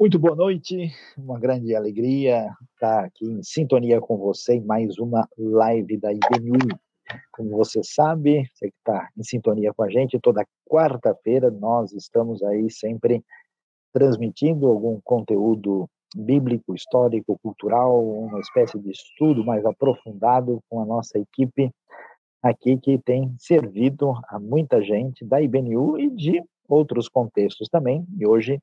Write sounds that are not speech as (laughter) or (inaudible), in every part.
Muito boa noite, uma grande alegria estar aqui em sintonia com você em mais uma live da IBNU. Como você sabe, você que está em sintonia com a gente, toda quarta-feira nós estamos aí sempre transmitindo algum conteúdo bíblico, histórico, cultural, uma espécie de estudo mais aprofundado com a nossa equipe aqui que tem servido a muita gente da IBNU e de outros contextos também. E hoje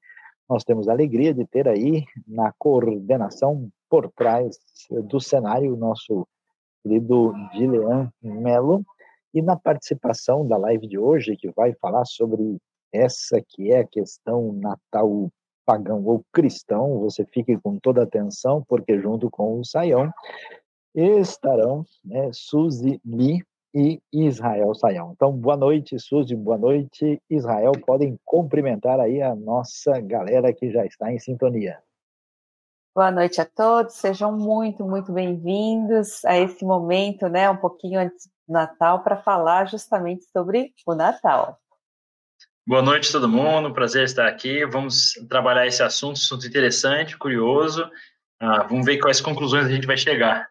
nós temos a alegria de ter aí na coordenação por trás do cenário o nosso querido Gilean Melo. E na participação da live de hoje que vai falar sobre essa que é a questão natal pagão ou cristão, você fique com toda atenção porque junto com o Saião estarão né, Suzy Lee e Israel Sayão. Então, boa noite, Suzy, boa noite, Israel. Podem cumprimentar aí a nossa galera que já está em sintonia. Boa noite a todos, sejam muito, muito bem-vindos a esse momento, né, um pouquinho antes do Natal, para falar justamente sobre o Natal. Boa noite todo mundo, prazer estar aqui. Vamos trabalhar esse assunto, assunto interessante, curioso. Ah, vamos ver quais conclusões a gente vai chegar.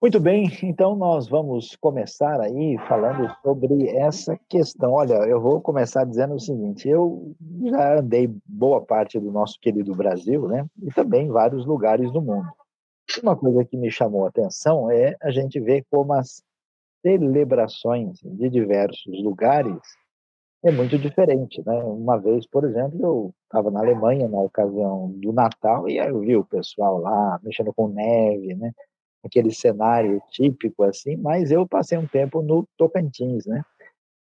Muito bem, então nós vamos começar aí falando sobre essa questão. Olha, eu vou começar dizendo o seguinte: eu já andei boa parte do nosso querido Brasil, né? E também vários lugares do mundo. Uma coisa que me chamou a atenção é a gente ver como as celebrações de diversos lugares é muito diferente, né? Uma vez, por exemplo, eu estava na Alemanha na ocasião do Natal e aí eu vi o pessoal lá mexendo com neve, né? Aquele cenário típico assim, mas eu passei um tempo no Tocantins, né?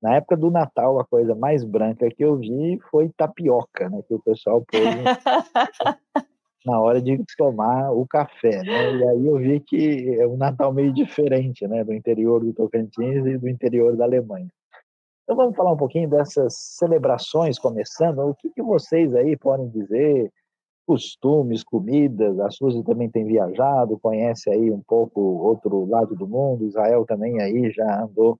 Na época do Natal, a coisa mais branca que eu vi foi tapioca, né? Que o pessoal pôs (laughs) na hora de tomar o café, né? E aí eu vi que é um Natal meio diferente, né? Do interior do Tocantins e do interior da Alemanha. Então vamos falar um pouquinho dessas celebrações começando. O que, que vocês aí podem dizer? Costumes, comidas. A Suzy também tem viajado, conhece aí um pouco outro lado do mundo. Israel também aí já andou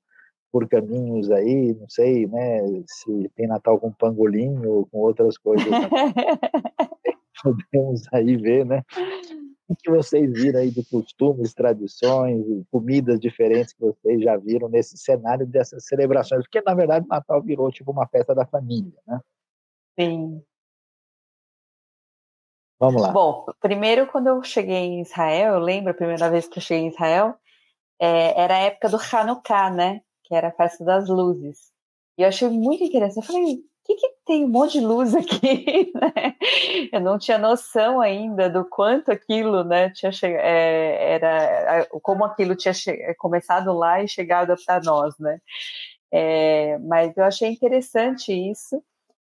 por caminhos aí, não sei, né, se tem Natal com pangolim ou com outras coisas. (laughs) Podemos aí ver, né? O que vocês viram aí de costumes, tradições, comidas diferentes que vocês já viram nesse cenário dessas celebrações? Porque, na verdade, Natal virou tipo uma festa da família, né? Sim, Vamos lá. Bom, primeiro, quando eu cheguei em Israel, eu lembro a primeira vez que eu cheguei em Israel, é, era a época do Hanukkah, né? Que era a festa das luzes. E eu achei muito interessante. Eu falei, o que, que tem um monte de luz aqui? (laughs) Né? eu não tinha noção ainda do quanto aquilo, né? Tinha che... É, era como aquilo tinha che... começado lá e chegado para nós, né? É, mas eu achei interessante isso.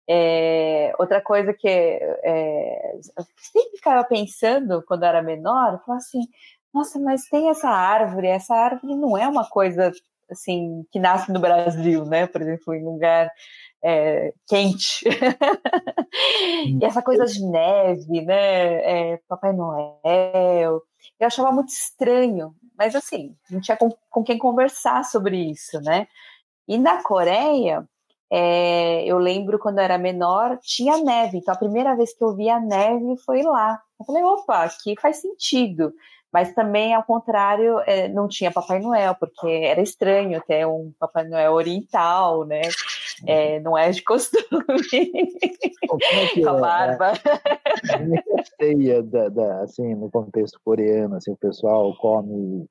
É, outra coisa que é, eu sempre ficava pensando quando era menor, eu falava assim, nossa, mas tem essa árvore, essa árvore não é uma coisa assim que nasce no Brasil, né? Por exemplo, em lugar é, quente. (laughs) e essa coisa de neve, né? É, Papai Noel. Eu achava muito estranho, mas assim, não tinha com, com quem conversar sobre isso, né? E na Coreia, é, eu lembro quando eu era menor, tinha neve. Então, a primeira vez que eu vi a neve foi lá. Eu falei, opa, aqui faz sentido. Mas também, ao contrário, é, não tinha Papai Noel, porque era estranho ter um Papai Noel oriental, né? É, não é de costume. É Com a é, barba. Como é é ceia, da, da, assim, no contexto coreano? Assim, o pessoal come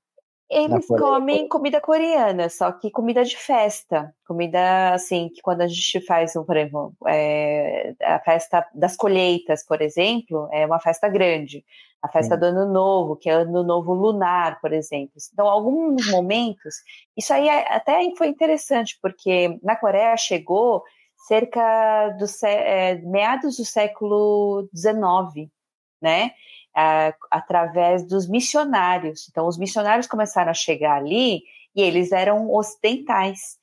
eles comem comida coreana, só que comida de festa. Comida, assim, que quando a gente faz, por exemplo, é, a festa das colheitas, por exemplo, é uma festa grande. A festa Sim. do Ano Novo, que é Ano Novo Lunar, por exemplo. Então, alguns momentos. Isso aí é, até foi interessante, porque na Coreia chegou cerca dos é, meados do século XIX, né? Através dos missionários. Então, os missionários começaram a chegar ali e eles eram ocidentais.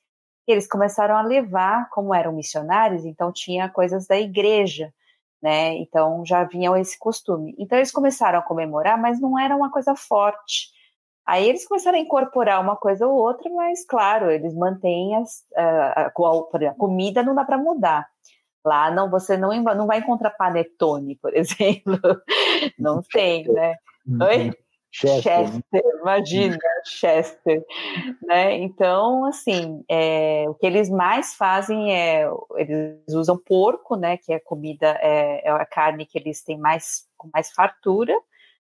Eles começaram a levar, como eram missionários, então tinha coisas da igreja, né? Então já vinham esse costume. Então eles começaram a comemorar, mas não era uma coisa forte. Aí eles começaram a incorporar uma coisa ou outra, mas claro, eles mantêm as, a, a, a comida, não dá para mudar. Lá não, você não, não vai encontrar panetone, por (laughs) exemplo. Não tem, né? Oi? Chester, Chester imagina, Chester, né? Então, assim, é, o que eles mais fazem é eles usam porco, né? Que é comida, é, é a carne que eles têm mais com mais fartura.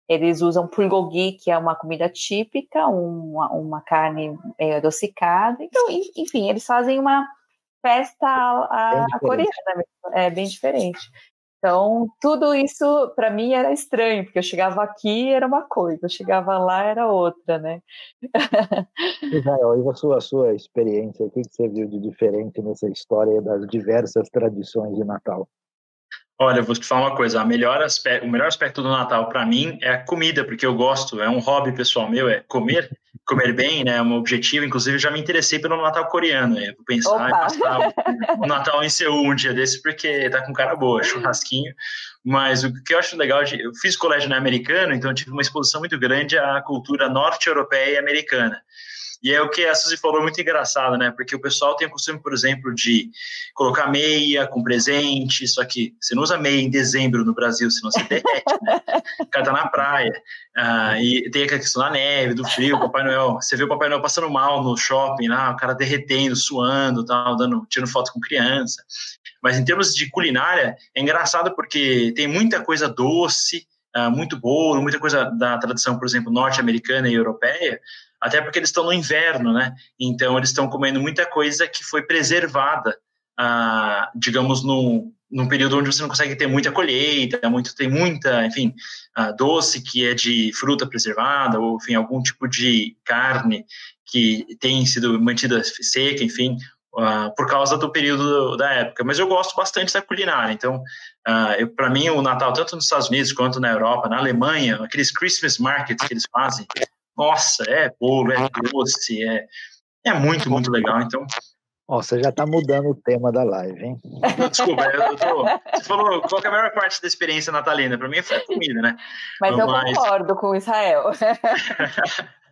Eles usam bulgogi, que é uma comida típica, uma, uma carne meio adocicada. Então, enfim, eles fazem uma festa a, a coreana, é bem diferente. Então, tudo isso para mim era estranho, porque eu chegava aqui era uma coisa, eu chegava lá era outra, né? (laughs) Israel, e a sua, a sua experiência, o que você viu de diferente nessa história das diversas tradições de Natal? Olha, eu vou te falar uma coisa, a melhor aspecto, o melhor aspecto do Natal para mim é a comida, porque eu gosto, é um hobby pessoal meu, é comer, comer bem, né, é um objetivo, inclusive já me interessei pelo Natal coreano, né, vou pensar Opa. em passar (laughs) o, Natal em Seul um dia desse, porque tá com cara boa, churrasquinho, mas o que eu acho legal, eu fiz colégio né, americano, então eu tive uma exposição muito grande à cultura norte-europeia e americana, e é o que a Suzy falou muito engraçado, né? Porque o pessoal tem o costume, por exemplo, de colocar meia com presente, só que você não usa meia em dezembro no Brasil, senão você derrete, né? O cara tá na praia. Ah, e tem aquela questão da neve, do frio, Papai Noel. Você vê o Papai Noel passando mal no shopping lá, o cara derretendo, suando, tal, dando, tirando foto com criança. Mas em termos de culinária, é engraçado porque tem muita coisa doce, Uh, muito bolo, muita coisa da tradição, por exemplo, norte-americana e europeia, até porque eles estão no inverno, né? Então eles estão comendo muita coisa que foi preservada, ah, digamos, num, num período onde você não consegue ter muita colheita, muito, tem muita, enfim, ah, doce que é de fruta preservada, ou enfim, algum tipo de carne que tem sido mantida seca, enfim, Uh, por causa do período da época. Mas eu gosto bastante da culinária. Então, uh, para mim, o Natal, tanto nos Estados Unidos quanto na Europa, na Alemanha, aqueles Christmas markets que eles fazem, nossa, é bolo, é doce, é, é muito, muito legal. Então. Ó, você já está mudando o tema da live, hein? (laughs) Desculpa, eu tô, você falou qual é a maior parte da experiência natalina? Para mim foi a comida, né? Mas, Mas eu concordo com Israel. (laughs)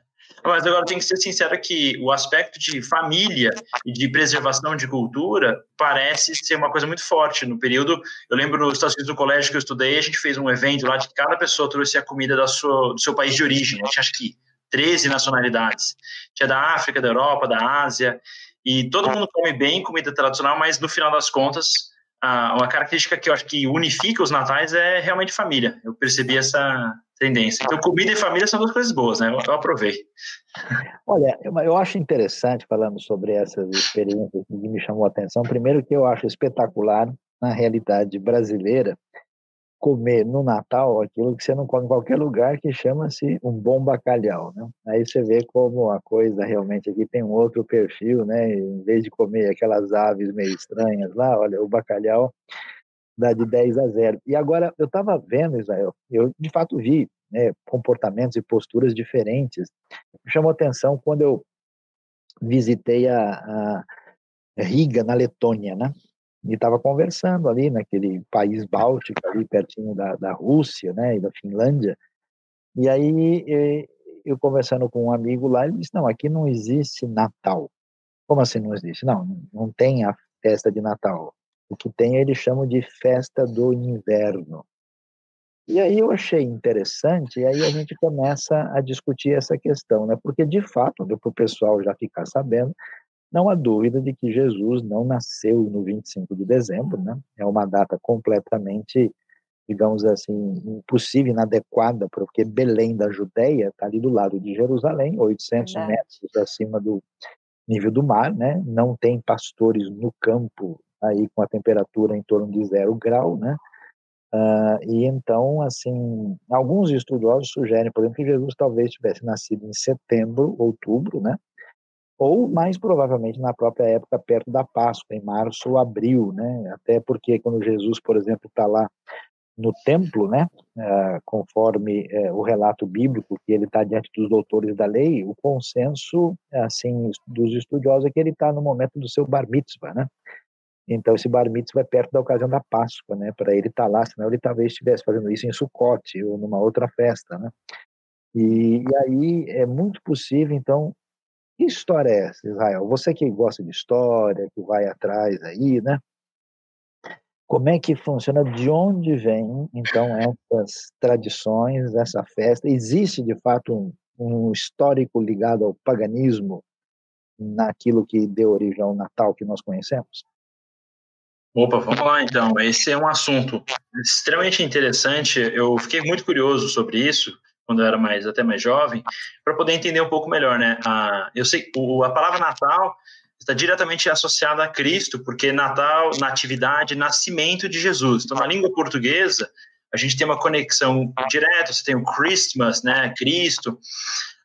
Mas agora tem que ser sincero que o aspecto de família e de preservação de cultura parece ser uma coisa muito forte. No período, eu lembro nos Estados Unidos, no colégio que eu estudei, a gente fez um evento lá de que cada pessoa trouxe a comida da sua, do seu país de origem. A gente acha que 13 nacionalidades. Tinha da África, da Europa, da Ásia, e todo mundo come bem comida tradicional, mas no final das contas, uma característica que eu acho que unifica os natais é realmente família. Eu percebi essa tendência. Então, comida e família são duas coisas boas, né? Eu, eu aprovei. Olha, eu acho interessante, falando sobre essas experiências que me chamou a atenção, primeiro que eu acho espetacular, na realidade brasileira, comer no Natal aquilo que você não come em qualquer lugar, que chama-se um bom bacalhau, né? Aí você vê como a coisa realmente aqui tem um outro perfil, né? Em vez de comer aquelas aves meio estranhas lá, olha, o bacalhau dá de 10 a 0. E agora, eu estava vendo, Israel, eu de fato vi né, comportamentos e posturas diferentes. Me chamou atenção quando eu visitei a, a Riga, na Letônia, né? E estava conversando ali naquele país báltico ali pertinho da, da Rússia, né, e da Finlândia. E aí eu conversando com um amigo lá, ele disse: "Não, aqui não existe Natal". Como assim não existe? Não, não tem a festa de Natal. O que tem eles chamam de festa do inverno. E aí eu achei interessante, e aí a gente começa a discutir essa questão, né? Porque de fato, para o pessoal já ficar sabendo, não há dúvida de que Jesus não nasceu no 25 de dezembro, né? É uma data completamente, digamos assim, impossível, inadequada, porque Belém da Judéia está ali do lado de Jerusalém, 800 Verdade. metros acima do nível do mar, né? Não tem pastores no campo aí com a temperatura em torno de zero grau, né? Uh, e então, assim, alguns estudiosos sugerem, por exemplo, que Jesus talvez tivesse nascido em setembro, outubro, né? Ou mais provavelmente na própria época perto da Páscoa, em março ou abril, né? Até porque quando Jesus, por exemplo, está lá no templo, né? Uh, conforme uh, o relato bíblico que ele está diante dos doutores da lei, o consenso, assim, dos estudiosos é que ele está no momento do seu bar mitzvah, né? Então esse bar mitzvah é perto da ocasião da Páscoa, né? Para ele estar tá lá, senão ele talvez estivesse fazendo isso em Sucote ou numa outra festa, né? E, e, aí é muito possível, então, que história é essa, Israel? Você que gosta de história, que vai atrás aí, né? Como é que funciona? De onde vêm, então, essas tradições, essa festa? Existe, de fato, um, um histórico ligado ao paganismo naquilo que deu origem ao Natal que nós conhecemos? Opa, vamos lá então. Esse é um assunto extremamente interessante. Eu fiquei muito curioso sobre isso quando eu era mais até mais jovem, para poder entender um pouco melhor, né? A, eu sei o, a palavra Natal está diretamente associada a Cristo, porque Natal, natividade, nascimento de Jesus. Então, na língua portuguesa, a gente tem uma conexão direta. Você tem o Christmas, né? Cristo.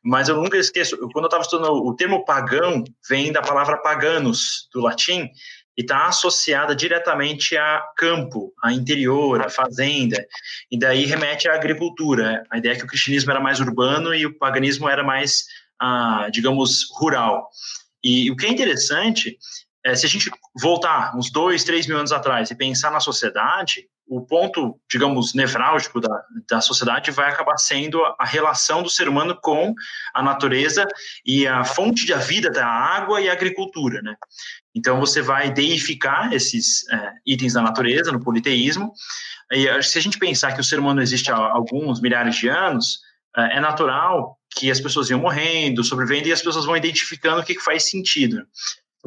Mas eu nunca esqueço, quando eu estava estudando o termo pagão, vem da palavra paganos, do latim, e está associada diretamente a campo, a interior, a fazenda, e daí remete à agricultura. A ideia é que o cristianismo era mais urbano e o paganismo era mais, ah, digamos, rural. E o que é interessante é se a gente voltar uns dois, três mil anos atrás e pensar na sociedade, o ponto, digamos, nevrálgico da, da sociedade vai acabar sendo a, relação do ser humano com a natureza e a fonte da vida da água e a agricultura, né? Então você vai deificar esses é, itens da natureza no politeísmo. E se a gente pensar que o ser humano existe há alguns milhares de anos, é, é natural que as pessoas iam morrendo, sobrevivendo e as pessoas vão identificando o que faz sentido.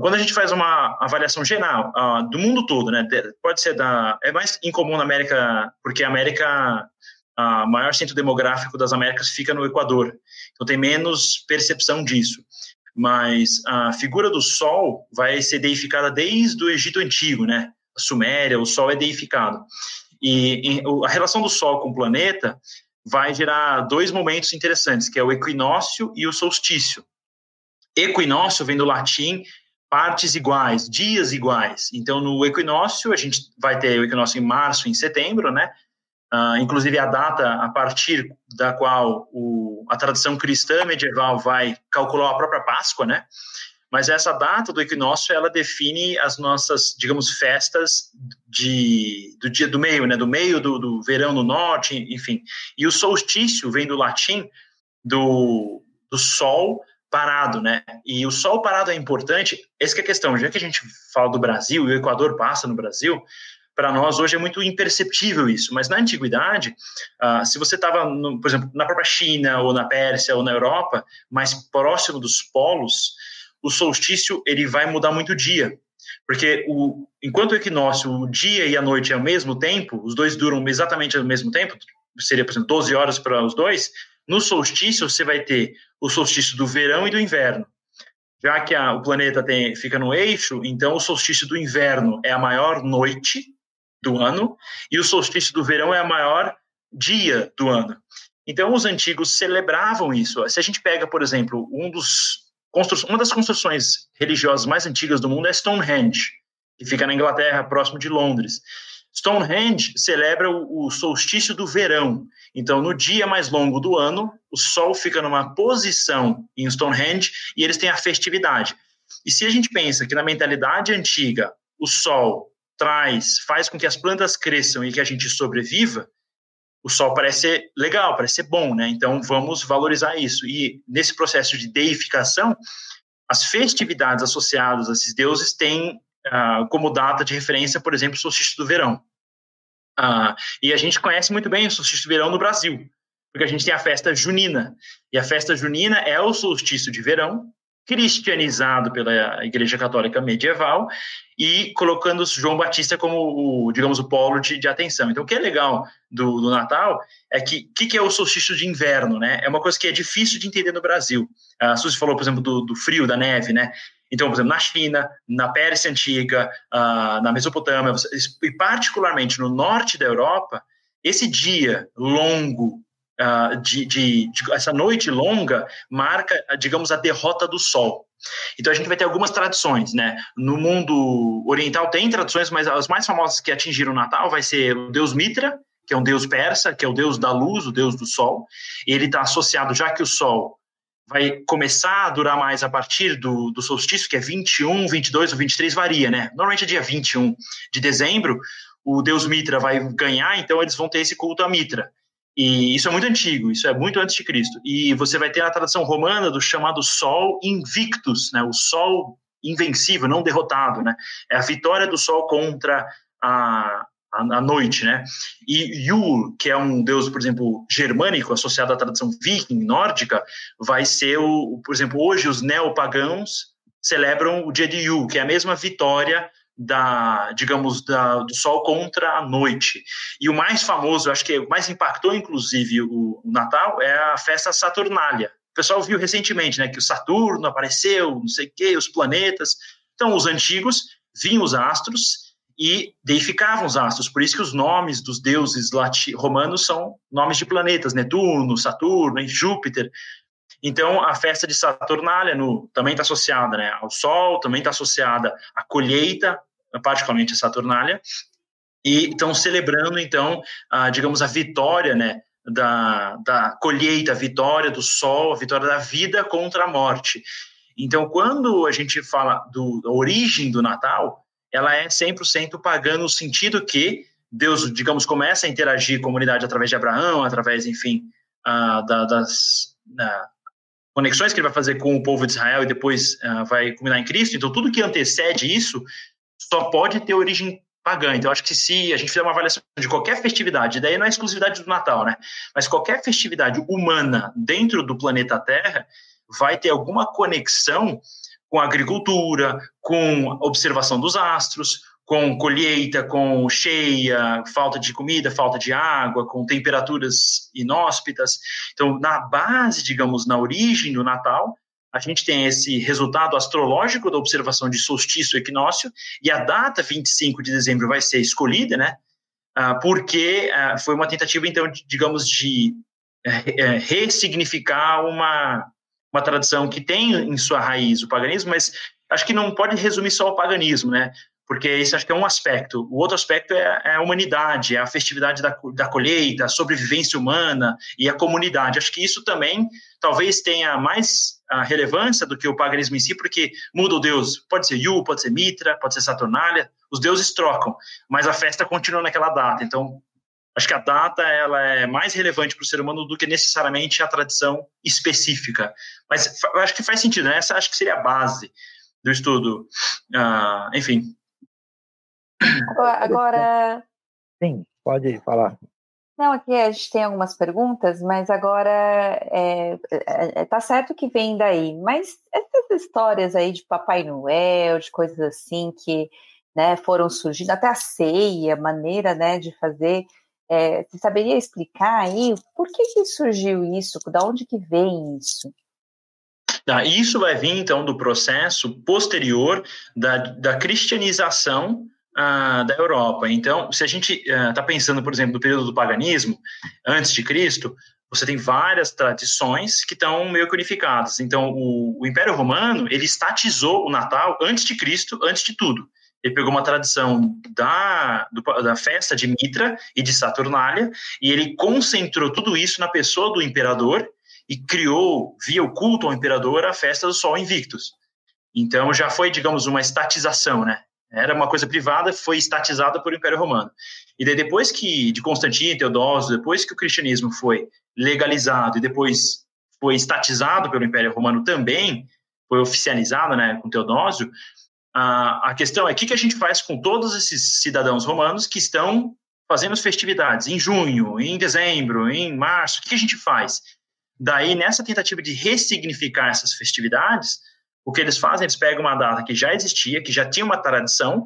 Quando a gente faz uma avaliação geral uh, do mundo todo, né, pode ser da é mais incomum na América, porque a América o maior centro demográfico das Américas fica no Equador, então tem menos percepção disso. Mas a figura do Sol vai ser deificada desde o Egito Antigo, né? A Suméria, o Sol é deificado. E a relação do Sol com o planeta vai gerar dois momentos interessantes, que é o equinócio e o solstício. Equinócio vem do latim partes iguais, dias iguais. Então, no equinócio, a gente vai ter o equinócio em março e em setembro, né? Uh, inclusive a data a partir da qual o, a tradição cristã medieval vai calcular a própria Páscoa, né? Mas essa data do equinócio ela define as nossas, digamos, festas de, do dia do meio, né? Do meio do, do verão no norte, enfim. E o solstício vem do latim do, do sol parado, né? E o sol parado é importante. Essa é a questão. Já que a gente fala do Brasil e o Equador passa no Brasil, para nós hoje é muito imperceptível isso. Mas na antiguidade, uh, se você estava, por exemplo, na própria China ou na Pérsia ou na Europa, mais próximo dos polos, o solstício ele vai mudar muito o dia. Porque o, enquanto o equinócio, o dia e a noite é ao mesmo tempo, os dois duram exatamente ao mesmo tempo, seria, por exemplo, 12 horas para os dois, no solstício, você vai ter o solstício do verão e do inverno. Já que a, o planeta tem, fica no eixo, então o solstício do inverno é a maior noite do ano e o solstício do verão é a maior dia do ano. Então, os antigos celebravam isso. Se a gente pega, por exemplo, um dos uma das construções religiosas mais antigas do mundo é Stonehenge, que fica na Inglaterra, próximo de Londres. Stonehenge celebra o, solstício do verão. Então, no dia mais longo do ano, o Sol fica numa posição em Stonehenge e eles têm a festividade. E se a gente pensa que na mentalidade antiga o Sol traz, faz com que as plantas cresçam e que a gente sobreviva, o Sol parece ser legal, parece ser bom, né? Então vamos valorizar isso. E nesse processo de deificação, as festividades associadas a esses deuses têm uh, como data de referência, por exemplo, o solstício do verão. Uh, e a gente conhece muito bem o solstício do verão no Brasil, porque a gente tem a festa junina. E a festa junina é o solstício de verão, cristianizado pela Igreja Católica medieval e colocando João Batista como, o, digamos, o polo de, de atenção. Então, o que é legal do, do Natal é que o que, que, é o solstício de inverno, né? É uma coisa que é difícil de entender no Brasil. A Suzy falou, por exemplo, do, do frio, da neve, né? Então, por exemplo, na China, na Pérsia Antiga, uh, na Mesopotâmia, e particularmente no norte da Europa, esse dia longo, uh, de, de, de, essa noite longa, marca, digamos, a derrota do sol. Então a gente vai ter algumas tradições, né? No mundo oriental tem tradições, mas as mais famosas que atingiram o Natal vai ser o deus Mitra, que é um deus persa, que é o deus da luz, o deus do sol. Ele está associado, já que o sol vai começar a durar mais a partir do, do solstício, que é 21, 22 ou 23, varia, né? Normalmente é dia 21 de dezembro, o deus Mitra vai ganhar, então eles vão ter esse culto a Mitra. E isso é muito antigo, isso é muito antes de Cristo. E você vai ter a tradição romana do chamado Sol Invictus, né? O Sol invencível, não derrotado, né? É a vitória do Sol contra a, a, noite, né? E Yule, que é um deus, por exemplo, germânico, associado à tradição viking, nórdica, vai ser o, por exemplo, hoje os neopagãos celebram o dia de Yule, que é a mesma vitória da, digamos, da, do sol contra a noite. E o mais famoso, acho que mais impactou, inclusive, o, o Natal, é a festa Saturnália. O pessoal viu recentemente, né, que o Saturno apareceu, não sei o quê, os planetas. Então, os antigos viam os astros e deificavam os astros. Por isso que os nomes dos deuses romanos são nomes de planetas, Netuno, Saturno, Júpiter. Então, a festa de Saturnália no, também está associada né, ao Sol, também está associada à colheita, particularmente a Saturnália, e estão celebrando, então, a, digamos, a vitória né, da, da colheita, a vitória do Sol, a vitória da vida contra a morte. Então, quando a gente fala do, da origem do Natal, ela é 100% pagã no sentido que Deus, digamos, começa a interagir com a comunidade através de Abraão, através, enfim, uh, da, das uh, conexões que ele vai fazer com o povo de Israel e depois uh, vai culminar em Cristo. Então, tudo que antecede isso só pode ter origem pagã. Então, acho que se a gente fizer uma avaliação de qualquer festividade, daí não é exclusividade do Natal, né? Mas qualquer festividade humana dentro do planeta Terra vai ter alguma conexão com agricultura, com observação dos astros, com colheita, com cheia, falta de comida, falta de água, com temperaturas inóspitas. Então, na base, digamos, na origem do Natal, a gente tem esse resultado astrológico da observação de solstício e equinócio, e a data 25 de dezembro vai ser escolhida, né? Ah, porque ah, foi uma tentativa, então, digamos, de eh, eh, ressignificar uma, uma tradição que tem em sua raiz o paganismo, mas acho que não pode resumir só ao paganismo, né? Porque esse acho que é um aspecto. O outro aspecto é, é a humanidade, é a festividade da, da colheita, a sobrevivência humana e a comunidade. Acho que isso também talvez tenha mais a relevância do que o paganismo em si, porque muda o deus. Pode ser Yu, pode ser Mitra, pode ser Saturnália, os deuses trocam, mas a festa continua naquela data. Então, Acho que a data ela é mais relevante para o ser humano do que necessariamente a tradição específica. Mas eu acho que faz sentido, né? Essa acho que seria a base do estudo. Uh, enfim. Agora, agora. Sim, pode falar. Não, aqui a gente tem algumas perguntas, mas agora é, é, é, tá certo que vem daí. Mas essas histórias aí de Papai Noel, de coisas assim que né, foram surgindo, até a ceia, maneira né, de fazer. É, você saberia explicar aí por que, que surgiu isso? Da onde que vem isso? Ah, isso vai vir, então, do processo posterior da, da cristianização ah, da Europa. Então, se a gente está ah, pensando, por exemplo, no período do paganismo, antes de Cristo, você tem várias tradições que estão meio que unificadas. Então, o, o Império Romano, ele estatizou o Natal antes de Cristo, antes de tudo ele pegou uma tradição da, do, da festa de Mitra e de Saturnália, e ele concentrou tudo isso na pessoa do imperador e criou, via o culto ao imperador, a festa do Sol Invictus. Então já foi, digamos, uma estatização, né? Era uma coisa privada, foi estatizada por o Império Romano. E daí depois que, de Constantino Teodósio, depois que o cristianismo foi legalizado e depois foi estatizado pelo Império Romano também, foi oficializado, né, com Teodósio, a, questão é o que, que a gente faz com todos esses cidadãos romanos que estão fazendo as festividades em junho, em dezembro, em março, o que, que a gente faz? Daí, nessa tentativa de ressignificar essas festividades, o que eles fazem? Eles pegam uma data que já existia, que já tinha uma tradição,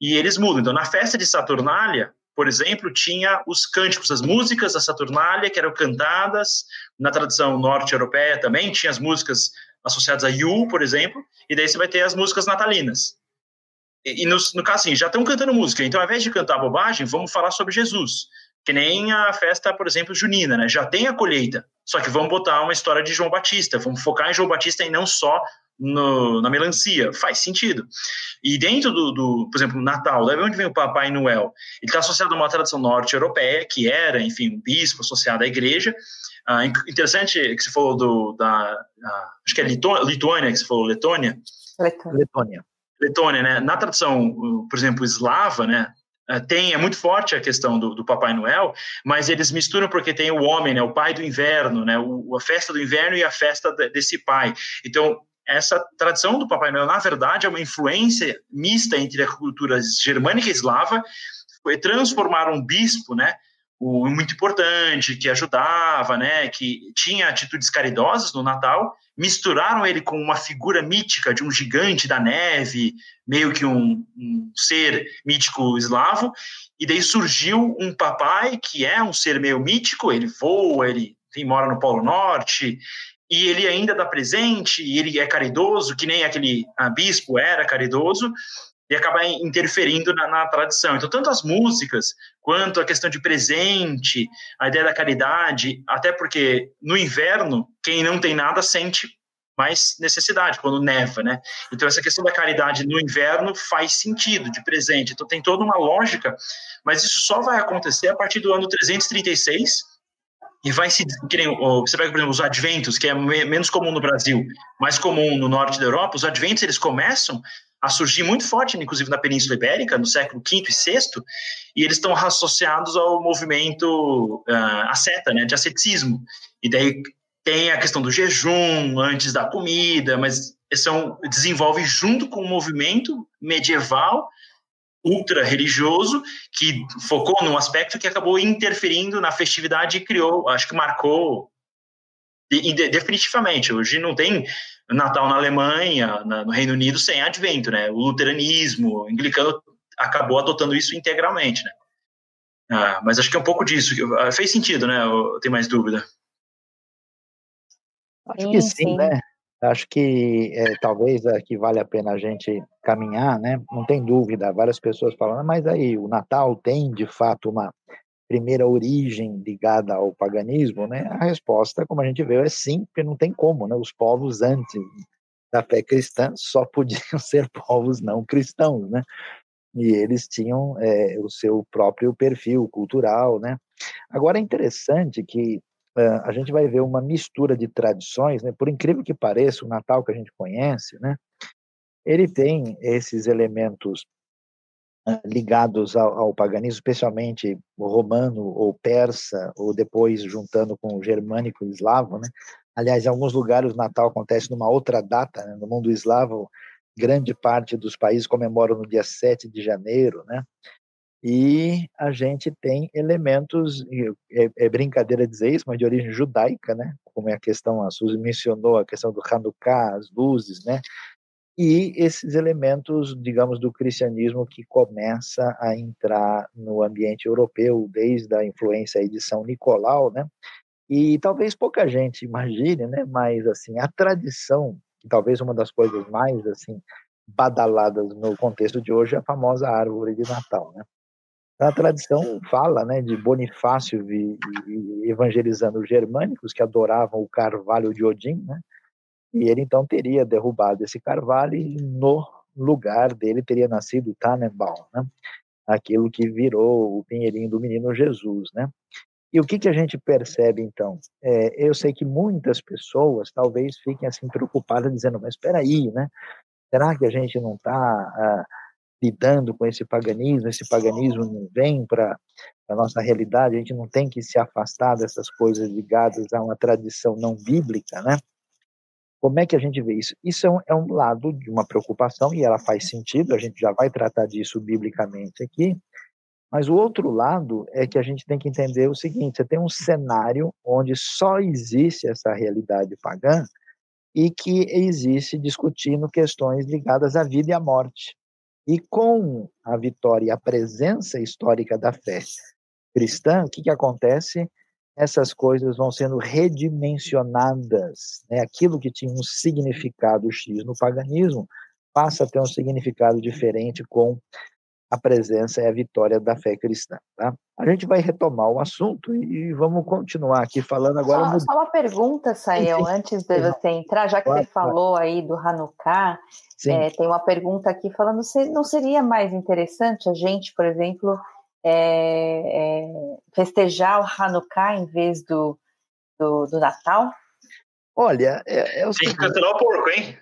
e eles mudam. Então, na festa de Saturnália, por exemplo, tinha os cânticos, as músicas da Saturnália que eram cantadas na tradição norte-europeia também, tinha as músicas associadas a Yu, por exemplo, e daí você vai ter as músicas natalinas. E, e no, no caso, assim, já estão cantando música, então ao invés de cantar bobagem, vamos falar sobre Jesus. Que nem a festa, por exemplo, junina, né? Já tem a colheita, só que vamos botar uma história de João Batista, vamos focar em João Batista e não só no, na melancia. Faz sentido. E dentro do, do por exemplo, Natal, daí onde vem o Papai Noel? Ele está associado a uma tradição norte-europeia, que era, enfim, um bispo associado à igreja, ah, interessante que você falou do, da, ah, acho que é Lituânia que você falou, Letônia. Letônia. Letônia, né? Na tradição, por exemplo, eslava, né? Eh, tem, é muito forte a questão do, do, Papai Noel, mas eles misturam porque tem o homem, né, o pai do inverno, né, o, a festa do inverno e a festa desse pai. Então, essa tradição do Papai Noel, na verdade, é uma influência mista entre a cultura germânica e eslava, foi transformar um bispo, né, o muito importante, que ajudava, né, que tinha atitudes caridosas no Natal, misturaram ele com uma figura mítica de um gigante da neve, meio que um, um ser mítico eslavo, e daí surgiu um papai que é um ser meio mítico, ele voa, ele mora no Polo Norte, e ele ainda dá presente, e ele é caridoso, que nem aquele bispo era caridoso, e acaba interferindo na, na, tradição. Então, tanto as músicas quanto a questão de presente, a ideia da caridade, até porque no inverno, quem não tem nada sente mais necessidade, quando neva, né? Então, essa questão da caridade no inverno faz sentido, de presente. Então, tem toda uma lógica, mas isso só vai acontecer a partir do ano 336, e vai se. Nem, você pega, por exemplo, os adventos, que é menos comum no Brasil, mais comum no norte da Europa, os adventos eles começam a surgir muito forte, inclusive na Península Ibérica, no século V e VI, e eles estão associados ao movimento uh, asceta, né, de ascetismo. E daí tem a questão do jejum antes da comida, mas são desenvolve junto com o movimento medieval ultra religioso que focou num aspecto que acabou interferindo na festividade e criou, acho que marcou definitivamente. Hoje não tem Natal na Alemanha, no Reino Unido, sem advento, né? O luteranismo, o anglicano acabou adotando isso integralmente, né? Ah, mas acho que é um pouco disso. Ah, fez sentido, né? Tem mais dúvida? Acho que sim, sim. né? Acho que é, talvez aqui vale a pena a gente caminhar, né? Não tem dúvida, várias pessoas falando, mas aí o Natal tem de fato uma primeira origem ligada ao paganismo, né? A resposta, como a gente vê, é sim, porque não tem como, né? Os povos antes da fé cristã só podiam (laughs) ser povos não cristãos, né? E eles tinham é, o seu próprio perfil cultural, né? Agora é interessante que a gente vai ver uma mistura de tradições, né? Por incrível que pareça, o Natal que a gente conhece, né? Ele tem esses elementos ligados ao, ao, paganismo, especialmente o romano ou persa, ou depois juntando com o germânico e eslavo, né? Aliás, em alguns lugares o Natal acontece numa outra data, né? no mundo eslavo, grande parte dos países comemoram no dia 7 de janeiro, né? E a gente tem elementos, é, é brincadeira dizer isso, mas de origem judaica, né? Como é a questão, a Suzy mencionou, a questão do Hanukkah, as luzes, né? e esses elementos, digamos, do cristianismo que começa a entrar no ambiente europeu desde a influência de São Nicolau, né? E talvez pouca gente imagine, né? Mas assim, a tradição, talvez uma das coisas mais assim badaladas no contexto de hoje é a famosa árvore de Natal, né? A tradição fala, né, de Bonifácio evangelizando os germânicos que adoravam o carvalho de Odin, né? E ele então teria derrubado esse carvalho e no lugar dele teria nascido Tannenbaum, né? aquilo que virou o pinheirinho do menino Jesus. Né? E o que, que a gente percebe então? É, eu sei que muitas pessoas talvez fiquem assim preocupadas, dizendo: mas espera aí, né? Será que a gente não está ah, lidando com esse paganismo? Esse paganismo não vem para a nossa realidade? A gente não tem que se afastar dessas coisas ligadas a uma tradição não bíblica, né? Como é que a gente vê isso? Isso é um, é um lado de uma preocupação e ela faz sentido, a gente já vai tratar disso biblicamente aqui. Mas o outro lado é que a gente tem que entender o seguinte: você tem um cenário onde só existe essa realidade pagã e que existe discutindo questões ligadas à vida e à morte. E com a vitória e a presença histórica da fé cristã, o que, que acontece? essas coisas vão sendo redimensionadas. Né? Aquilo que tinha um significado X no paganismo passa a ter um significado diferente com a presença e a vitória da fé cristã. Tá? A gente vai retomar o assunto e vamos continuar aqui falando agora. Só, só uma pergunta, Sael, antes de você entrar, já que claro, você falou claro. aí do Hanukkah, é, tem uma pergunta aqui falando se não seria mais interessante a gente, por exemplo, é, é, festejar o Hanukkah em vez do, do, do Natal? Olha, é, é o Tem que cantar o porco, hein?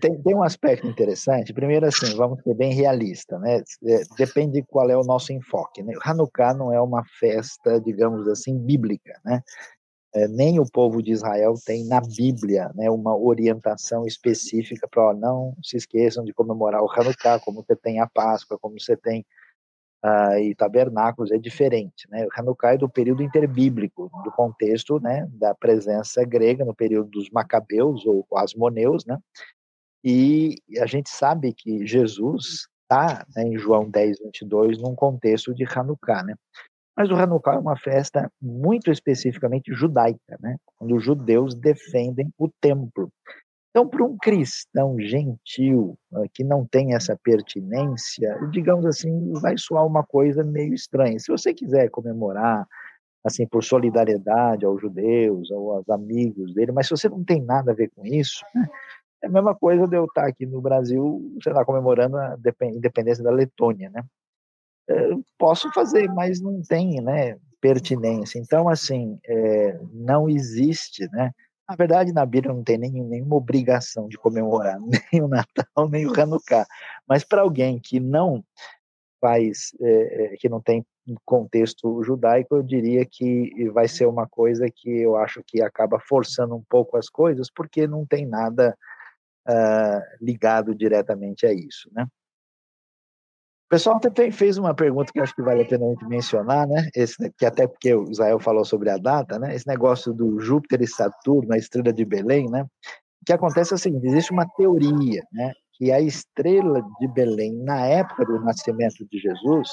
Tem, tem um aspecto interessante. Primeiro, assim, vamos ser bem realista, né? É, depende de qual é o nosso enfoque. Né? Hanukkah não é uma festa, digamos assim, bíblica, né? é, nem o povo de Israel tem na Bíblia né, uma orientação específica para não se esqueçam de comemorar o Hanukkah, como você tem a Páscoa, como você tem uh, e tabernáculos, é diferente. Né? O Hanukkah é do período interbíblico, do contexto né, da presença grega no período dos Macabeus ou Asmoneus, né? e a gente sabe que Jesus está né, em João 10, 22, num contexto de Hanukkah, né? Mas o Hanukkah é uma festa muito especificamente judaica, né? Quando os judeus defendem o templo. Então, para um cristão gentil ah, que não tem essa pertinência, digamos assim, vai soar uma coisa meio estranha. Se você quiser comemorar, assim, por solidariedade aos judeus, aos amigos dele, mas se você não tem nada a ver com isso, é a mesma coisa de eu estar aqui no Brasil, sei lá, comemorando a independência da Letônia, né? posso fazer, mas não tem, né, pertinência. Então, assim, é, não existe, né? Na verdade, na Bíblia não tem nenhum, nenhuma obrigação de comemorar (laughs) nem o Natal, nem o Hanukkah. Mas para alguém que não faz, é, que não tem contexto judaico, eu diria que vai ser uma coisa que eu acho que acaba forçando um pouco as coisas, porque não tem nada uh, ligado diretamente a isso, né? Pessoal também fez uma pergunta que acho que vale a pena a gente mencionar, né? Esse, que até porque o Israel falou sobre a data, né? Esse negócio do Júpiter e Saturno, a estrela de Belém, né? O que acontece é o seguinte: existe uma teoria, né? Que a estrela de Belém, na época do nascimento de Jesus,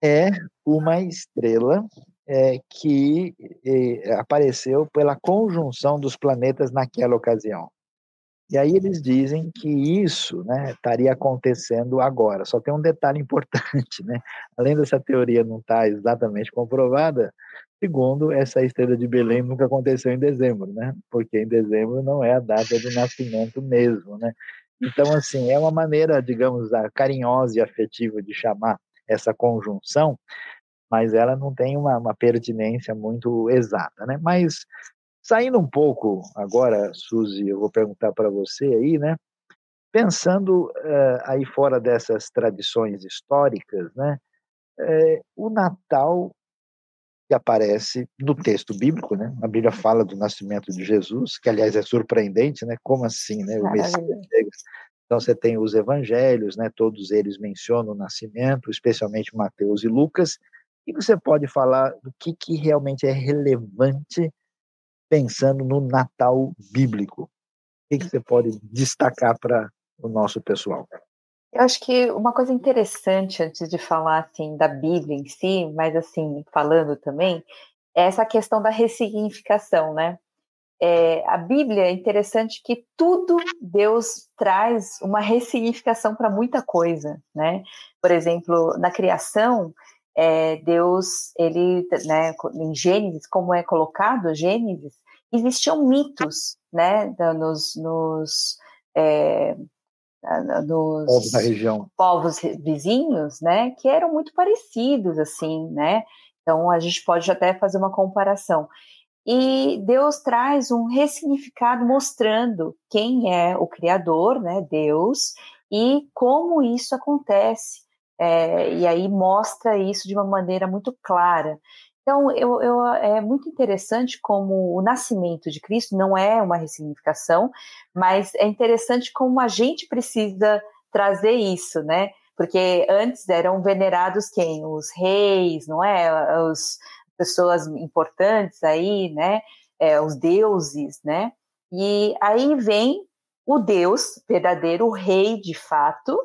é uma estrela é, que é, apareceu pela conjunção dos planetas naquela ocasião. E aí eles dizem que isso né, estaria acontecendo agora. Só tem um detalhe (laughs) importante, né? Além dessa teoria não estar tá exatamente comprovada, segundo, essa estrela de Belém nunca aconteceu em dezembro, né? Porque em dezembro não é a data do nascimento mesmo, né? Então, assim, é uma maneira, digamos, carinhosa e afetiva de chamar essa conjunção, mas ela não tem uma, uma pertinência muito exata, né? Mas Saindo um pouco agora, Suzy, eu vou perguntar para você aí, né? Pensando uh, aí fora dessas tradições históricas, né? Uh, o Natal que aparece no texto bíblico, né? A Bíblia fala do nascimento de Jesus, que aliás é surpreendente, né? Como assim, né? O Messias então você tem os evangelhos, né? Todos eles mencionam o nascimento, especialmente Mateus e Lucas. E você pode falar do que, que realmente é relevante pensando no Natal bíblico? O que, que você pode destacar para o nosso pessoal? Eu acho que uma coisa interessante antes de falar assim da Bíblia em si, mas assim falando também, é essa questão da ressignificação, né? É, a Bíblia é interessante que tudo Deus traz uma ressignificação para muita coisa, né? Por exemplo, na criação, é, Deus, ele, né, em Gênesis, como é colocado, Gênesis, existiam mitos, né, nos, nos, é, nos povos da região, povos vizinhos, né, que eram muito parecidos, assim, né. Então a gente pode até fazer uma comparação. E Deus traz um ressignificado mostrando quem é o Criador, né, Deus, e como isso acontece. É, e aí mostra isso de uma maneira muito clara. Então, eu, eu, é muito interessante como o nascimento de Cristo não é uma ressignificação, mas é interessante como a gente precisa trazer isso, né? Porque antes eram venerados quem? Os reis, não é? Os pessoas importantes aí, né? É, os deuses, né? E aí vem o Deus verdadeiro, o rei de fato,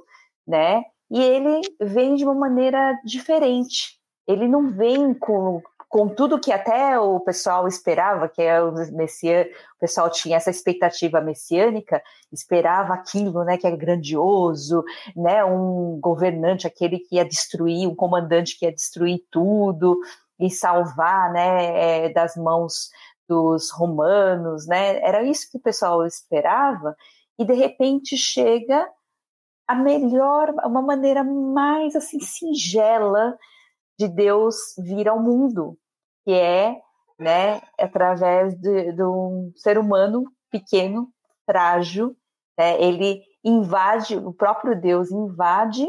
né? E ele vem de uma maneira diferente, ele não vem com, com tudo que até o pessoal esperava, que é o Messias, o pessoal tinha essa expectativa messiânica, esperava aquilo, né, que é grandioso, né, um governante, aquele que ia destruir, um comandante que ia destruir tudo e salvar, né, é, das mãos dos romanos, né, era isso que o pessoal esperava, e de repente chega a melhor, uma maneira mais assim singela de Deus vir ao mundo, que é, né, através de, de um ser humano pequeno, frágil, né, ele invade, o próprio Deus invade,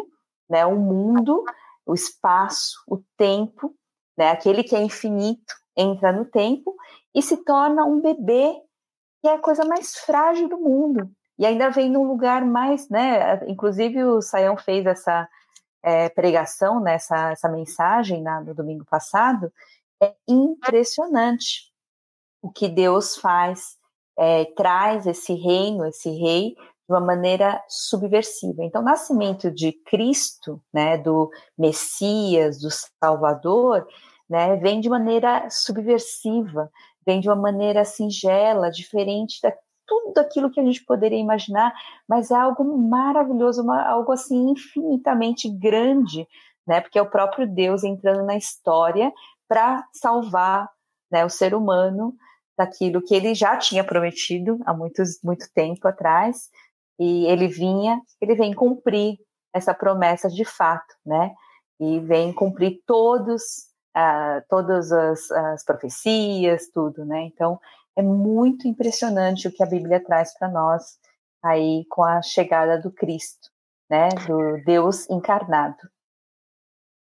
né, o mundo, o espaço, o tempo, né, aquele que é infinito, entra no tempo e se torna um bebê que é a coisa mais frágil do mundo. E ainda vem num lugar mais, né? Inclusive o Saião fez essa é, pregação, né, essa mensagem na, no domingo passado. É impressionante o que Deus faz, é, traz esse reino, esse rei, de uma maneira subversiva. Então, o nascimento de Cristo, né, do Messias, do Salvador, né, vem de maneira subversiva, vem de uma maneira singela, diferente da tudo aquilo que a gente poderia imaginar, mas é algo maravilhoso, uma, algo assim infinitamente grande, né? Porque é o próprio Deus entrando na história para salvar né, o ser humano daquilo que ele já tinha prometido há muitos, muito tempo atrás, e ele vinha, ele vem cumprir essa promessa de fato, né? E vem cumprir todos, uh, todas as, as profecias, tudo, né? Então, é muito impressionante o que a Bíblia traz para nós aí com a chegada do Cristo, né? Do Deus encarnado.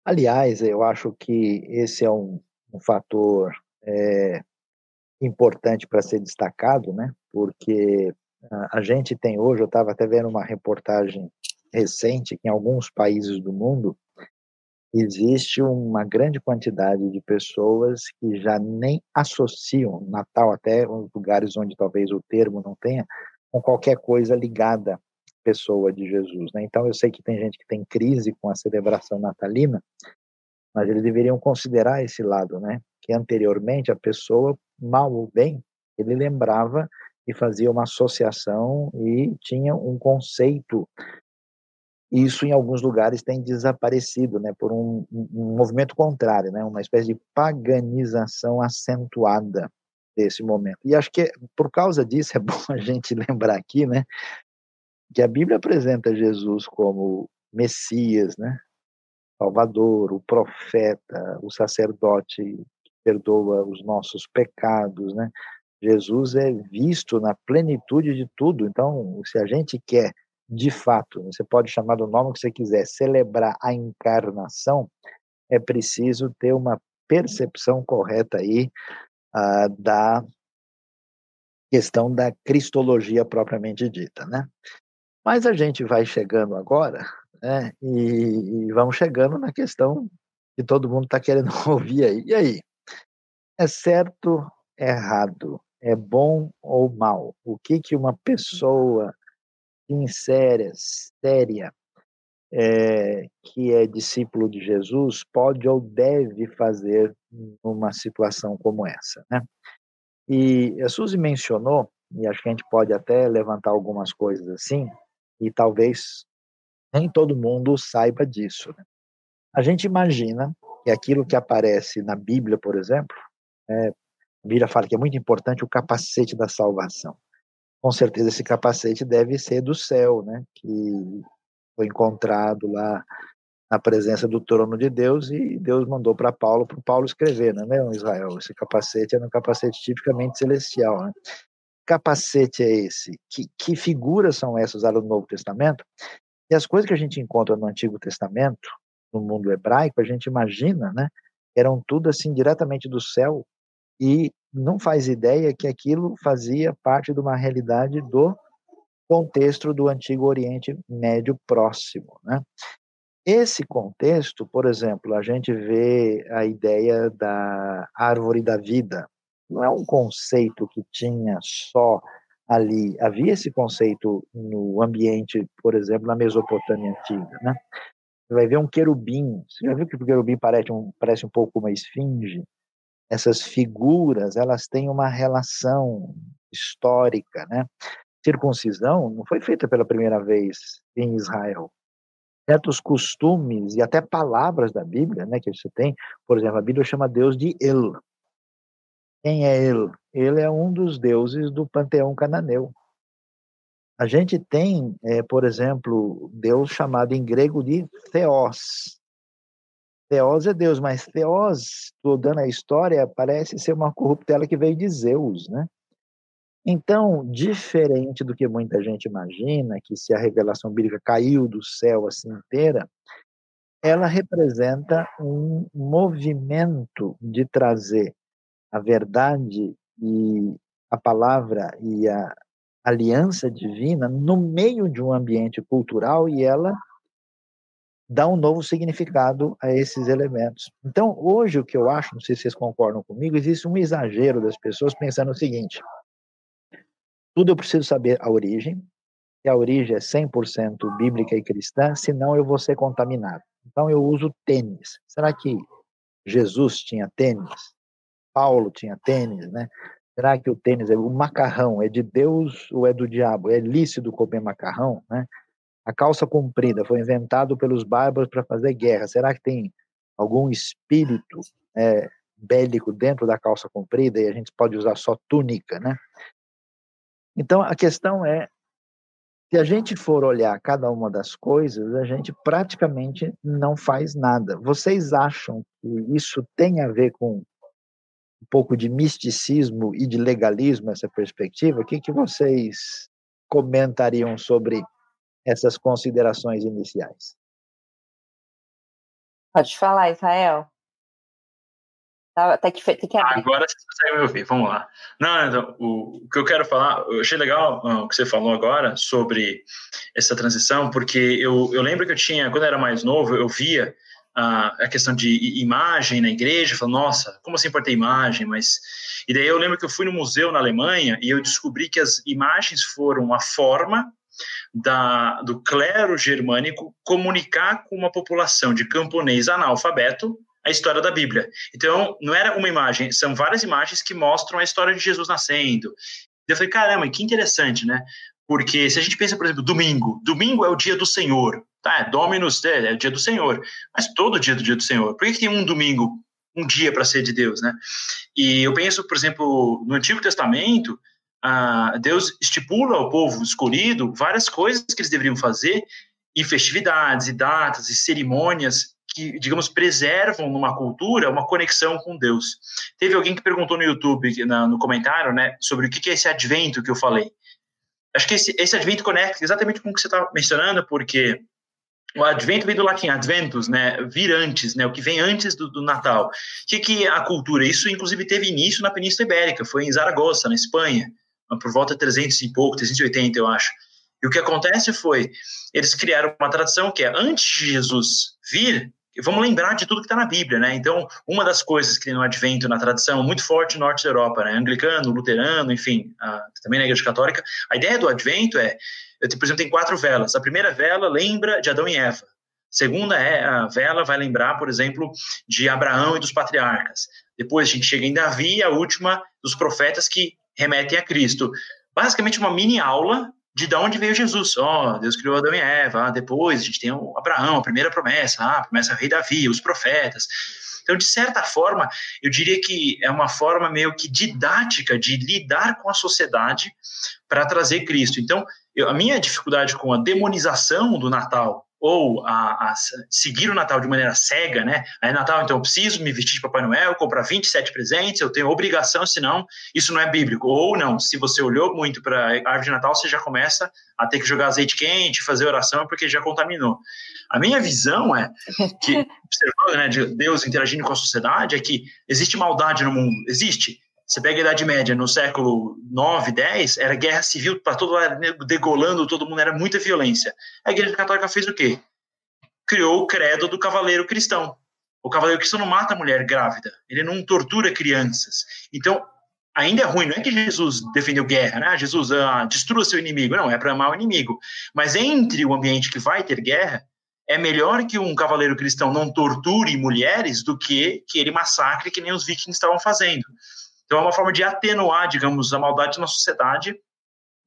Aliás, eu acho que esse é um, um fator é, importante para ser destacado, né? Porque a, a gente tem hoje, eu estava até vendo uma reportagem recente que em alguns países do mundo existe uma grande quantidade de pessoas que já nem associam Natal até lugares onde talvez o termo não tenha com qualquer coisa ligada pessoa de Jesus. Né? Então, eu sei que tem gente que tem crise com a celebração natalina, mas eles deveriam considerar esse lado, né? Que anteriormente a pessoa, mal ou bem, ele lembrava e fazia uma associação e tinha um conceito. Isso em alguns lugares tem desaparecido, né? Por um, um movimento contrário, né? Uma espécie de paganização acentuada desse momento. E acho que por causa disso (laughs) é bom a gente lembrar aqui, né? que a Bíblia apresenta Jesus como Messias, né? Salvador, o profeta, o sacerdote que perdoa os nossos pecados, né? Jesus é visto na plenitude de tudo. Então, se a gente quer, de fato, você pode chamar do nome que você quiser, celebrar a encarnação, é preciso ter uma percepção correta aí uh, da questão da cristologia propriamente dita, né? Mas a gente vai chegando agora, né? E, e vamos chegando na questão que todo mundo está querendo (laughs) ouvir aí. E aí? É certo, errado, é bom ou mal? O que que uma pessoa sincera, séria, é, que é discípulo de Jesus pode ou deve fazer numa situação como essa, né? E a Suzy mencionou, e acho que a gente pode até levantar algumas coisas assim, e talvez nem todo mundo saiba disso. Né? A gente imagina que aquilo que aparece na Bíblia, por exemplo, é, a Bíblia fala que é muito importante o capacete da salvação. Com certeza esse capacete deve ser do céu, né? Que foi encontrado lá na presença do trono de Deus e Deus mandou para Paulo, para Paulo escrever, não é, Israel? Esse capacete era um capacete tipicamente celestial, né? capacete é esse? Que, que figuras são essas usadas no Novo Testamento? E as coisas que a gente encontra no Antigo Testamento, no mundo hebraico, a gente imagina, né? Eram tudo assim diretamente do céu e não faz ideia que aquilo fazia parte de uma realidade do contexto do Antigo Oriente Médio Próximo, né? Esse contexto, por exemplo, a gente vê a ideia da árvore da vida, não é um conceito que tinha só ali. Havia esse conceito no ambiente, por exemplo, na Mesopotâmia antiga, né? Você vai ver um querubim. Você já viu que o querubim parece um, parece um pouco uma esfinge? Essas figuras, elas têm uma relação histórica, né? Circuncisão não foi feita pela primeira vez em Israel. Certos costumes e até palavras da Bíblia, né, que você tem, por exemplo, a Bíblia chama Deus de El, quem é ele? Ele é um dos deuses do panteão cananeu. A gente tem, é, por exemplo, Deus chamado em grego de Theos. Theos é Deus, mas Theos, estou dando a história, parece ser uma corruptela que veio de Zeus, né? Então, diferente do que muita gente imagina, que se a revelação bíblica caiu do céu assim inteira, ela representa um movimento de trazer a verdade e a palavra e a aliança divina no meio de um ambiente cultural e ela dá um novo significado a esses elementos. Então, hoje, o que eu acho, não sei se vocês concordam comigo, existe um exagero das pessoas pensando o seguinte: tudo eu preciso saber a origem, e a origem é 100% bíblica e cristã, senão eu vou ser contaminado. Então, eu uso tênis. Será que Jesus tinha tênis? Paulo tinha tênis, né? Será que o tênis, o macarrão é de Deus ou é do diabo? É lícito comer macarrão, né? A calça comprida foi inventado pelos bárbaros para fazer guerra. Será que tem algum espírito é, bélico dentro da calça comprida e a gente pode usar só túnica, né? Então a questão é se a gente for olhar cada uma das coisas, a gente praticamente não faz nada. Vocês acham que isso tem a ver com um pouco de misticismo e de legalismo essa perspectiva? O que, que vocês comentariam sobre essas considerações iniciais. Pode falar, Israel. Tá, tá que, tem que. Agora você consegue me ouvir, vamos lá. Não, então, o, o, que eu quero falar, eu achei legal uh, o que você falou agora sobre essa transição, porque eu, eu lembro que eu tinha, quando eu era mais novo, eu via uh, a questão de imagem na igreja, falando, nossa, como assim pode ter imagem? Mas e daí eu lembro que eu fui no museu na Alemanha e eu descobri que as imagens foram a forma da, do clero germânico comunicar com uma população de camponês analfabeto a história da Bíblia. Então, não era uma imagem, são várias imagens que mostram a história de Jesus nascendo. Eu falei, caramba, que interessante, né? Porque se a gente pensa, por exemplo, domingo, domingo é o dia do Senhor, tá? É Dominus, é, é o dia do Senhor, mas todo dia do dia do Senhor. Por que, que tem um domingo, um dia para ser de Deus, né? E eu penso, por exemplo, no Antigo Testamento, Deus estipula ao povo escolhido várias coisas que eles deveriam fazer e festividades e datas e cerimônias que, digamos, preservam numa cultura uma conexão com Deus. Teve alguém que perguntou no YouTube, no comentário, né, sobre o que é esse advento que eu falei. Acho que esse, esse advento conecta exatamente com o que você está mencionando, porque o advento vem do latim adventus, né, vir antes, né, o que vem antes do, do Natal. O que, que é a cultura? Isso, inclusive, teve início na Península Ibérica, foi em Zaragoza, na Espanha por volta de 300 e pouco, 380, eu acho. E o que acontece foi, eles criaram uma tradição que é, antes de Jesus vir, vamos lembrar de tudo que está na Bíblia, né? Então, uma das coisas que no Advento, na tradição muito forte no norte da Europa, né? Anglicano, luterano, enfim, a, também na Igreja Católica, a ideia do Advento é, eu, por exemplo, tem quatro velas. A primeira vela lembra de Adão e Eva. A segunda é a vela vai lembrar, por exemplo, de Abraão e dos patriarcas. Depois a gente chega em Davi, a última dos profetas que remetem a Cristo. Basicamente, uma mini aula de de onde veio Jesus. Ó, oh, Deus criou Adão e Eva. Ah, depois a gente tem o Abraão, a primeira promessa. Ah, a promessa do rei Davi, os profetas. Então, de certa forma, eu diria que é uma forma meio que didática de lidar com a sociedade para trazer Cristo. Então, eu, a minha dificuldade com a demonização do Natal ou a, a, seguir o Natal de maneira cega, né? Aí Natal, então eu preciso me vestir de Papai Noel, comprar 27 presentes, eu tenho obrigação, senão isso não é bíblico. Ou não, se você olhou muito para a árvore de Natal, você já começa a ter que jogar azeite quente, fazer oração, porque já contaminou. A minha visão é que, (laughs) observando né, de Deus interagindo com a sociedade, é que existe maldade no mundo, existe. Você pega a Idade Média, no século 9, 10, era guerra civil para todo lado, degolando todo mundo, era muita violência. A Igreja Católica fez o quê? Criou o credo do cavaleiro cristão. O cavaleiro cristão não mata a mulher grávida, ele não tortura crianças. Então, ainda é ruim, não é que Jesus defendeu guerra, né? Jesus ah, destrua seu inimigo, não, é para amar o inimigo. Mas entre o ambiente que vai ter guerra, é melhor que um cavaleiro cristão não torture mulheres do que que ele massacre que nem os vikings estavam fazendo. Então, é uma forma de atenuar, digamos, a maldade na sociedade.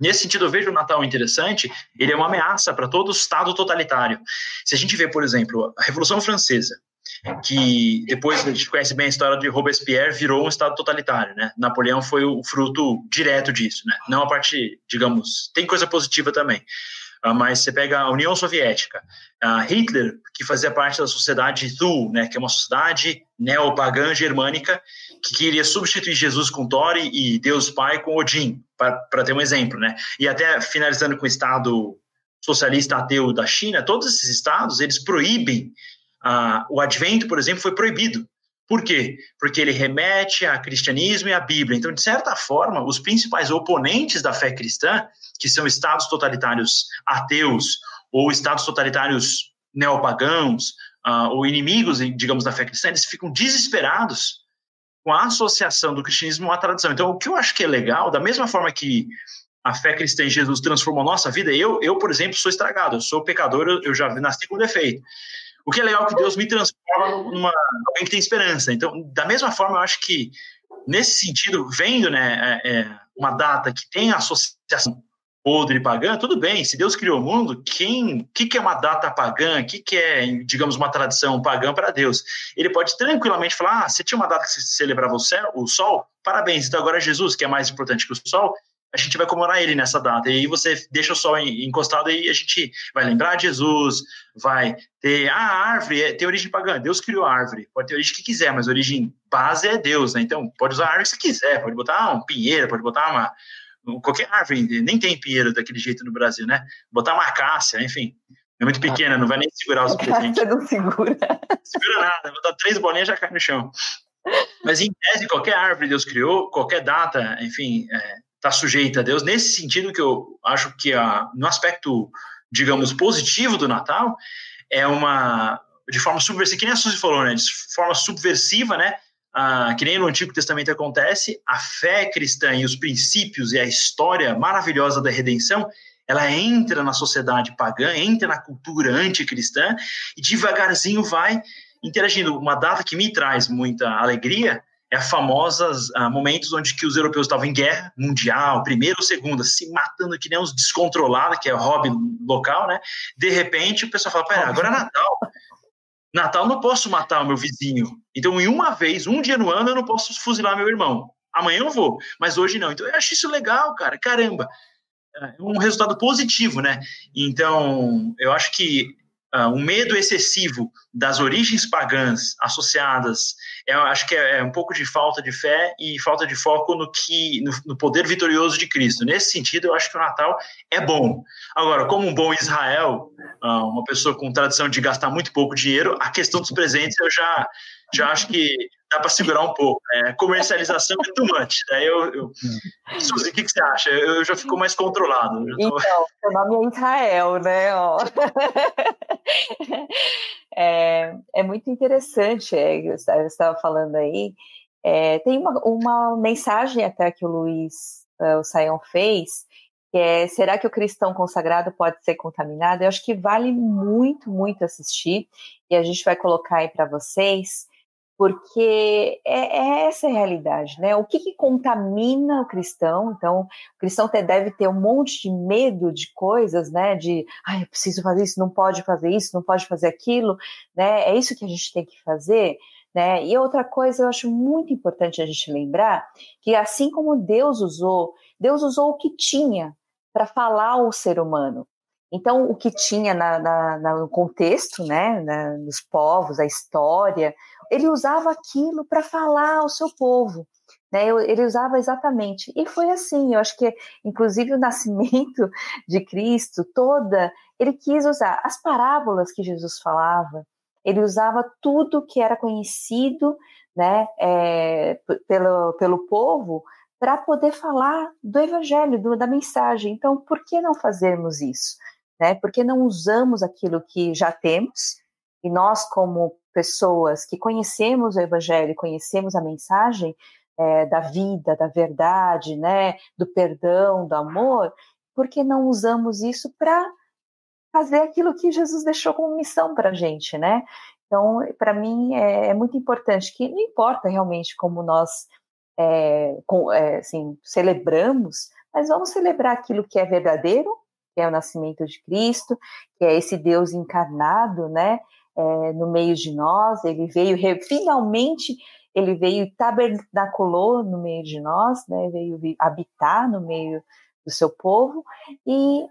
Nesse sentido, eu vejo o Natal interessante, ele é uma ameaça para todo Estado totalitário. Se a gente vê, por exemplo, a Revolução Francesa, que depois a gente conhece bem a história de Robespierre, virou um Estado totalitário, né? Napoleão foi o fruto direto disso, né? Não a parte, digamos, tem coisa positiva também. Uh, mas você pega a União Soviética, Hitler, que fazia parte da sociedade Thule, né, que é uma sociedade neopagã germânica, que queria substituir Jesus com Thor e Deus Pai com Odin, para ter um exemplo, né? E até finalizando com o Estado socialista ateu da China, todos esses estados, eles proíbem, uh, o advento, por exemplo, foi proibido. Por quê? Porque ele remete a cristianismo e à Bíblia. Então, de certa forma, os principais oponentes da fé cristã, que são estados totalitários ateus ou estados totalitários neopagãos, uh, ou inimigos, digamos, da fé cristã, eles ficam desesperados com a associação do cristianismo à tradição. Então, o que eu acho que é legal, da mesma forma que a fé cristã em Jesus transformou a nossa vida, eu, eu por exemplo, sou estragado, eu sou pecador, eu já nasci com defeito. O que é legal é que Deus me transforma numa alguém que tem esperança. Então, da mesma forma, eu acho que nesse sentido, vendo né, é, é uma data que tem associação podre pagã, tudo bem, se Deus criou o mundo, quem, que, que é uma data pagã, que, que é, digamos, uma tradição pagã para Deus? Ele pode tranquilamente falar, ah, você tinha uma data que você celebrava o, céu, o sol, parabéns, então agora Jesus, que é mais importante que o sol, a gente vai comemorar ele nessa data. E aí você deixa o sol encostado e a gente vai lembrar de Jesus, vai ter ah, a árvore, é, tem origem pagã, Deus criou a árvore, pode ter origem que quiser, mas a origem base é Deus, né? Então pode usar a árvore que você quiser, pode botar um pinheiro, pode botar uma qualquer árvore, nem tem pinheiro daquele jeito no Brasil, né? Botar uma acácia, enfim. É muito pequena, não vai nem segurar os (laughs) presentes. não segura. Segura nada, botar três bolinhas já cai no chão. Mas em tese, qualquer árvore Deus criou, qualquer data, enfim, está sujeita a Deus. Nesse sentido que eu acho que a, no aspecto, digamos, positivo do Natal, é uma, de forma subversiva, que nem a Suzy falou, né? De forma subversiva, né? ah, que nem no Antigo Testamento acontece, a fé cristã e os princípios e a história maravilhosa da redenção, ela entra na sociedade pagã, entra na cultura anticristã e devagarzinho vai interagindo. Uma data que me traz muita alegria é a famosa ah, momentos onde que os europeus estavam em guerra mundial, primeira ou segunda, se matando que nem uns descontrolados, que é hobby local, né? De repente o pessoal fala, pera, agora é Natal, Natal não posso matar o meu vizinho. Então, em uma vez, um dia no ano, eu não posso fuzilar meu irmão. Amanhã eu vou, mas hoje não. Então, eu acho isso legal, cara. Caramba. É um resultado positivo, né? Então, eu acho que uh, um medo excessivo das origens pagãs associadas, eu acho que é, é, um pouco de falta de fé e falta de foco no que no, no, poder vitorioso de Cristo. Nesse sentido, eu acho que o Natal é bom. Agora, como um bom Israel, uh, uma pessoa com tradição de gastar muito pouco dinheiro, a questão dos presentes eu já já acho que dá para segurar um pouco. Né? Comercialização é too much. Daí eu, eu... Suzy, o que, que, você acha? Eu, já fico mais controlado. Tô... Então, seu nome é Israel, né? (laughs) é, é muito interessante, é, você estava falando aí. É, tem uma, uma mensagem até que o Luiz, uh, o Saião fez, é será que o cristão consagrado pode ser contaminado? Eu acho que vale muito, muito assistir e a gente vai colocar aí para vocês porque é, é, essa a realidade, né? O que, que, contamina o cristão? Então, o cristão deve ter um monte de medo de coisas, né? De, ah, eu preciso fazer isso, não pode fazer isso, não pode fazer aquilo, né? É isso que a gente tem que fazer, né? E outra coisa, eu acho muito importante a gente lembrar que assim como Deus usou, Deus usou o que tinha para falar ao ser humano. Então, o que tinha na, na, no contexto, né, na, nos povos, a história, ele usava aquilo para falar ao seu povo. Né, ele usava exatamente. E foi assim, eu acho que, inclusive, o nascimento (laughs) de Cristo, toda, ele quis usar as parábolas que Jesus falava, ele usava tudo que era conhecido né, é, pelo, pelo povo para poder falar do evangelho, do, da mensagem. Então, por que não fazermos isso? Né? Por que não usamos aquilo que já temos e nós, como pessoas que conhecemos o Evangelho, conhecemos a mensagem é, da vida, da verdade, né, do perdão, do amor, por que não usamos isso para fazer aquilo que Jesus deixou como missão para a gente, né? Então, para mim é, é, muito importante que não importa realmente como nós é, com, é, assim, celebramos, mas vamos celebrar aquilo que é verdadeiro, que é o nascimento de Cristo, que é esse Deus encarnado, né? é, no meio de nós, ele veio, finalmente, ele veio tabernaculou no meio de nós, né, veio habitar no meio do seu povo, e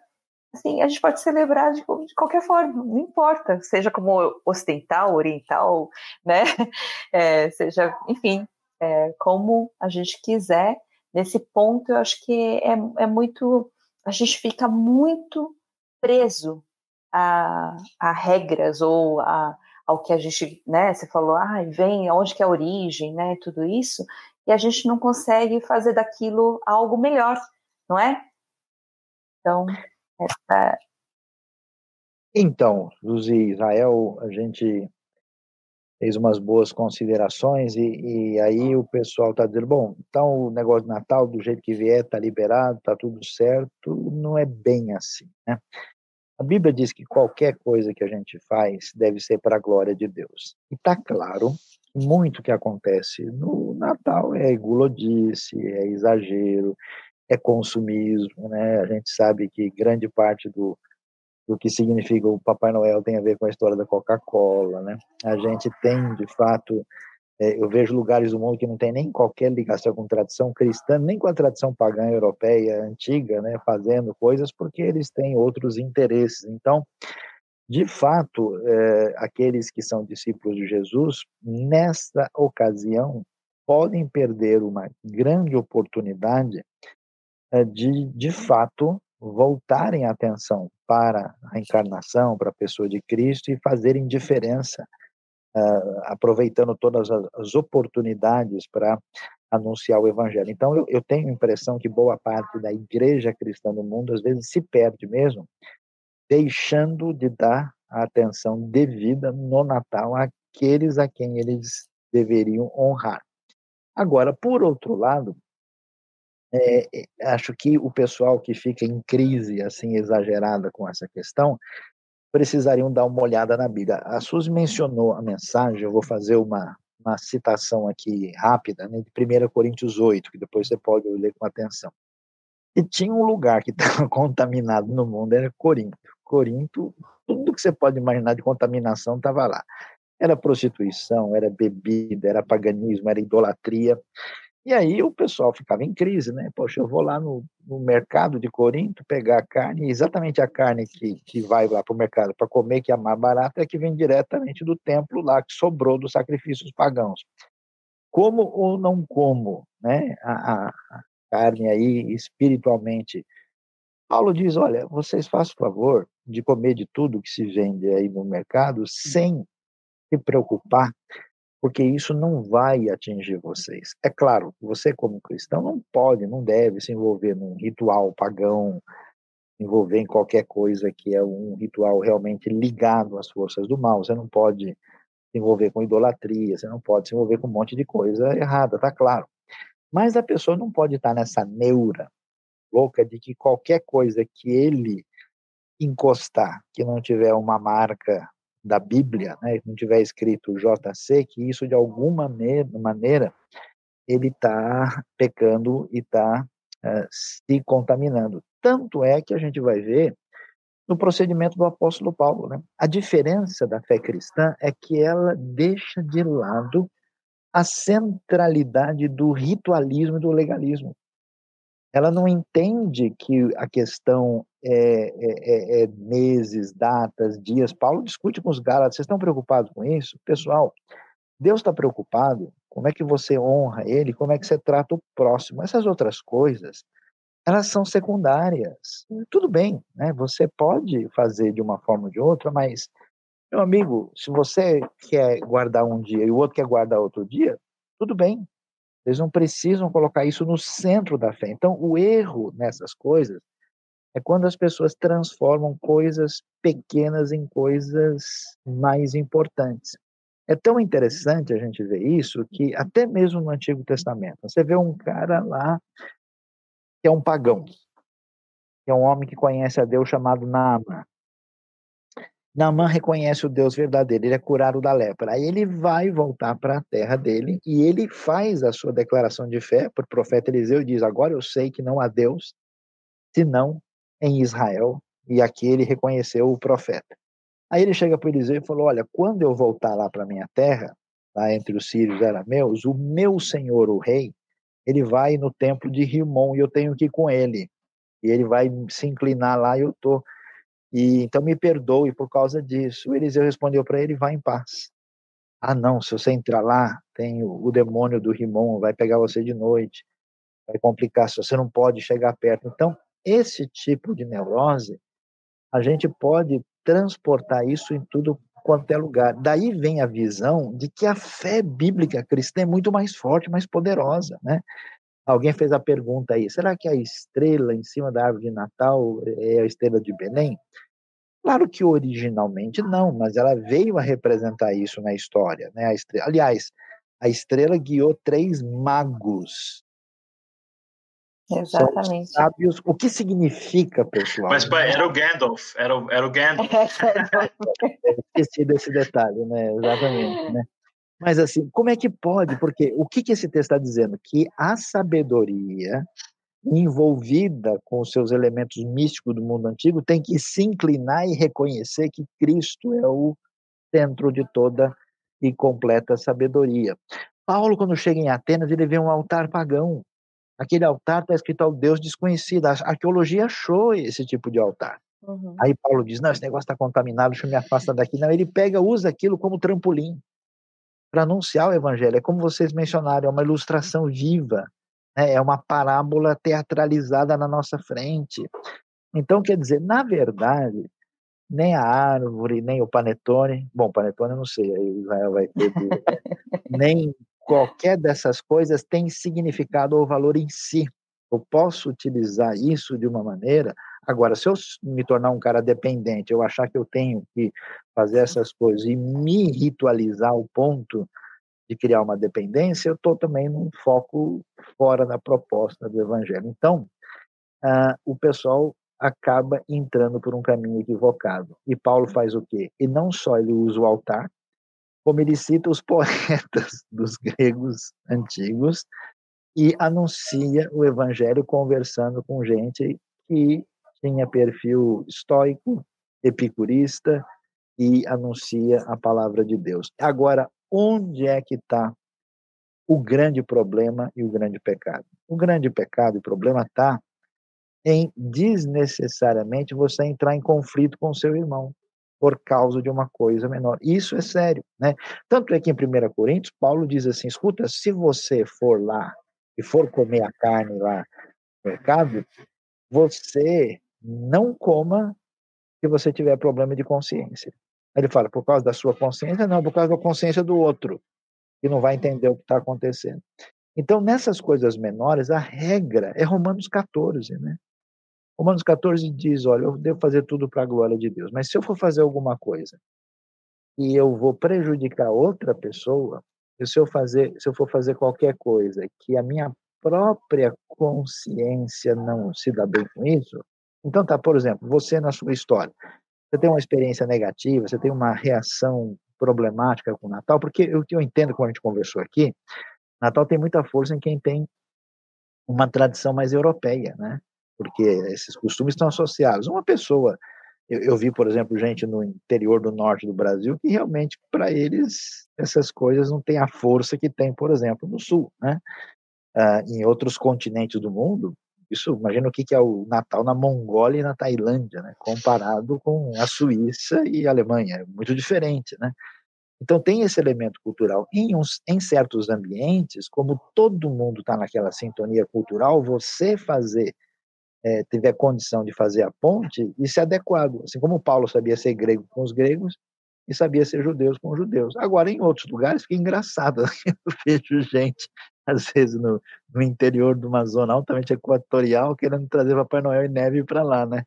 assim, a gente pode celebrar de, de, qualquer forma, não importa, seja como ocidental, oriental, né, (laughs) é, seja, enfim, é, como a gente quiser, nesse ponto eu acho que é, é muito, a gente fica muito preso a, a regras ou a, ao que a gente, né? Você falou, ah, vem, onde que é a origem, né? Tudo isso, e a gente não consegue fazer daquilo algo melhor, não é? Então, essa... Então, Luzi, Israel, a gente fez umas boas considerações e, e aí o pessoal está dizendo, bom, então o negócio de Natal, do jeito que vier, está liberado, está tudo certo, não é bem assim, né? A Bíblia diz que qualquer coisa que a gente faz deve ser para a glória de Deus. E está claro que muito que acontece no Natal é gulodice, é exagero, é consumismo, né? A gente sabe que grande parte do, do que significa o Papai Noel tem a ver com a história da Coca-Cola, né? A gente tem, de fato, é, eu vejo lugares do mundo que não tem nem qualquer ligação com tradição cristã, nem com a tradição pagã europeia antiga, né, fazendo coisas porque eles têm outros interesses. Então, de fato, é, aqueles que são discípulos de Jesus, nesta ocasião, podem perder uma grande oportunidade é, de, de fato, voltarem a atenção para a encarnação, para a pessoa de Cristo e fazerem diferença uh, aproveitando todas as, oportunidades para anunciar o evangelho. Então, eu, eu, tenho a impressão que boa parte da igreja cristã no mundo, às vezes, se perde mesmo, deixando de dar a atenção devida no Natal àqueles a quem eles deveriam honrar. Agora, por outro lado, é, acho que o pessoal que fica em crise assim exagerada com essa questão precisariam dar uma olhada na Bíblia. A Suzy mencionou a mensagem, eu vou fazer uma, uma citação aqui rápida, né, de 1 Coríntios 8, que depois você pode ler com atenção. E tinha um lugar que (laughs) estava contaminado no mundo, era Corinto. Corinto, tudo que você pode imaginar de contaminação estava lá. Era prostituição, era bebida, era paganismo, era idolatria. E aí o pessoal ficava em crise, né? Poxa, eu vou lá no, no mercado de Corinto pegar a carne, exatamente a carne que, que vai lá para o mercado para comer, que é a mais barata, é que vem diretamente do templo lá, que sobrou dos sacrifícios pagãos. Como ou não como, né? A, a, carne aí espiritualmente. Paulo diz: olha, vocês façam favor de comer de tudo que se vende aí no mercado sem se preocupar porque isso não vai atingir vocês. É claro, você como cristão não pode, não deve se envolver num ritual pagão, envolver em qualquer coisa que é um ritual realmente ligado às forças do mal. Você não pode se envolver com idolatria, você não pode se envolver com um monte de coisa errada, tá claro. Mas a pessoa não pode estar nessa neura louca de que qualquer coisa que ele encostar, que não tiver uma marca da Bíblia, né, não tiver escrito JC, que isso de alguma maneira ele está pecando e está eh, se contaminando. Tanto é que a gente vai ver no procedimento do apóstolo Paulo. Né? A diferença da fé cristã é que ela deixa de lado a centralidade do ritualismo e do legalismo ela não entende que a questão é, é, é, é, meses, datas, dias. Paulo discute com os Gálatas, vocês estão preocupados com isso? Pessoal, Deus está preocupado, como é que você honra Ele, como é que você trata o próximo. Essas outras coisas, elas são secundárias. Tudo bem, né? você pode fazer de uma forma ou de outra, mas, meu amigo, se você quer guardar um dia e o outro quer guardar outro dia, tudo bem, eles não precisam colocar isso no centro da fé. Então, o erro nessas coisas é quando as pessoas transformam coisas pequenas em coisas mais importantes. É tão interessante a gente ver isso que até mesmo no Antigo Testamento, você vê um cara lá que é um pagão, que é um homem que conhece a Deus chamado Naamã. Naamã reconhece o Deus verdadeiro, ele é curado da lepra. Aí ele vai voltar para a terra dele e ele faz a sua declaração de fé para o profeta Eliseu e diz: Agora eu sei que não há Deus senão em Israel. E aqui ele reconheceu o profeta. Aí ele chega para Eliseu e falou: Olha, quando eu voltar lá para minha terra, lá entre os sírios arameus, o meu senhor, o rei, ele vai no templo de Rimon e eu tenho que ir com ele. E ele vai se inclinar lá e eu estou. Tô e então me perdoe por causa disso. O Eliseu respondeu para ele: vá em paz. Ah, não, se você entrar lá, tem o, o demônio do Rimon, vai pegar você de noite, vai complicar, você não pode chegar perto. Então, esse tipo de neurose, a gente pode transportar isso em tudo quanto é lugar. Daí vem a visão de que a fé bíblica cristã é muito mais forte, mais poderosa, né? Alguém fez a pergunta aí: será que a estrela em cima da árvore de Natal é a estrela de Belém? Claro que originalmente não, mas ela veio a representar isso na história, né? A estrela, aliás, a estrela guiou três magos Exatamente. São sábios. O que significa, pessoal? Mas era o Gandalf, era o, era o Gandalf. (laughs) esqueci desse detalhe, né? Exatamente, né? Mas assim, como é que pode? Porque o que, que esse texto está dizendo? Que a sabedoria envolvida com os seus elementos místicos do mundo antigo tem que se inclinar e reconhecer que Cristo é o centro de toda e completa sabedoria. Paulo, quando chega em Atenas, ele vê um altar pagão. Aquele altar está escrito ao Deus desconhecido. A arqueologia achou esse tipo de altar. Uhum. Aí Paulo diz: Não, esse negócio está contaminado, deixa eu me afastar daqui. Não, ele pega, usa aquilo como trampolim para anunciar o evangelho. É como vocês mencionaram, é uma ilustração viva, né? é uma parábola teatralizada na nossa frente. Então, quer dizer, na verdade, nem a árvore, nem o panetone, bom, panetone eu não sei, aí Israel vai ter, (laughs) nem qualquer dessas coisas tem significado ou valor em si. Eu posso utilizar isso de uma maneira. Agora, se eu me tornar um cara dependente, eu achar que eu tenho que fazer essas coisas e me ritualizar ao ponto de criar uma dependência, eu estou também num foco fora da proposta do evangelho. Então, uh, o pessoal acaba entrando por um caminho equivocado. E Paulo faz o quê? E não só ele usa o altar, como ele cita os (laughs) poetas dos gregos antigos e anuncia o evangelho conversando com gente que tinha perfil estoico, epicurista e anuncia a palavra de Deus. Agora, onde é que está o grande problema e o grande pecado? O grande pecado e problema está em desnecessariamente você entrar em conflito com seu irmão por causa de uma coisa menor. Isso é sério, né? Tanto é que em 1 Coríntios, Paulo diz assim: escuta, se você for lá e for comer a carne lá no mercado, você não coma se você tiver problema de consciência. Ele fala, por causa da sua consciência? Não, por causa da consciência do outro, que não vai entender o que está acontecendo. Então, nessas coisas menores, a regra é Romanos 14, né? Romanos 14 diz: Olha, eu devo fazer tudo para a glória de Deus, mas se eu for fazer alguma coisa e eu vou prejudicar outra pessoa, se eu, fazer, se eu for fazer qualquer coisa que a minha própria consciência não se dá bem com isso, então tá, por exemplo, você na sua história, você tem uma experiência negativa, você tem uma reação problemática com o Natal, porque eu, eu entendo como a gente conversou aqui, Natal tem muita força em quem tem uma tradição mais europeia, né? porque esses costumes estão associados. Uma pessoa, eu, eu, vi, por exemplo, gente no interior do norte do Brasil que realmente, para eles, essas coisas não têm a força que tem, por exemplo, no sul, né? Ah, em outros continentes do mundo, isso, imagina o que, que é o Natal na Mongólia e na Tailândia, né? Comparado com a Suíça e a Alemanha, é muito diferente, né? Então tem esse elemento cultural. Em, uns, em certos ambientes, como todo mundo está naquela sintonia cultural, você fazer é, tiver condição de fazer a ponte, isso é adequado. Assim como Paulo sabia ser grego com os gregos e sabia ser judeus com os judeus. Agora, em outros lugares, fica engraçado. (laughs) Eu vejo gente, às (laughs) vezes, no, no interior de uma zona altamente equatorial, querendo trazer Papai Noel e neve para lá, né?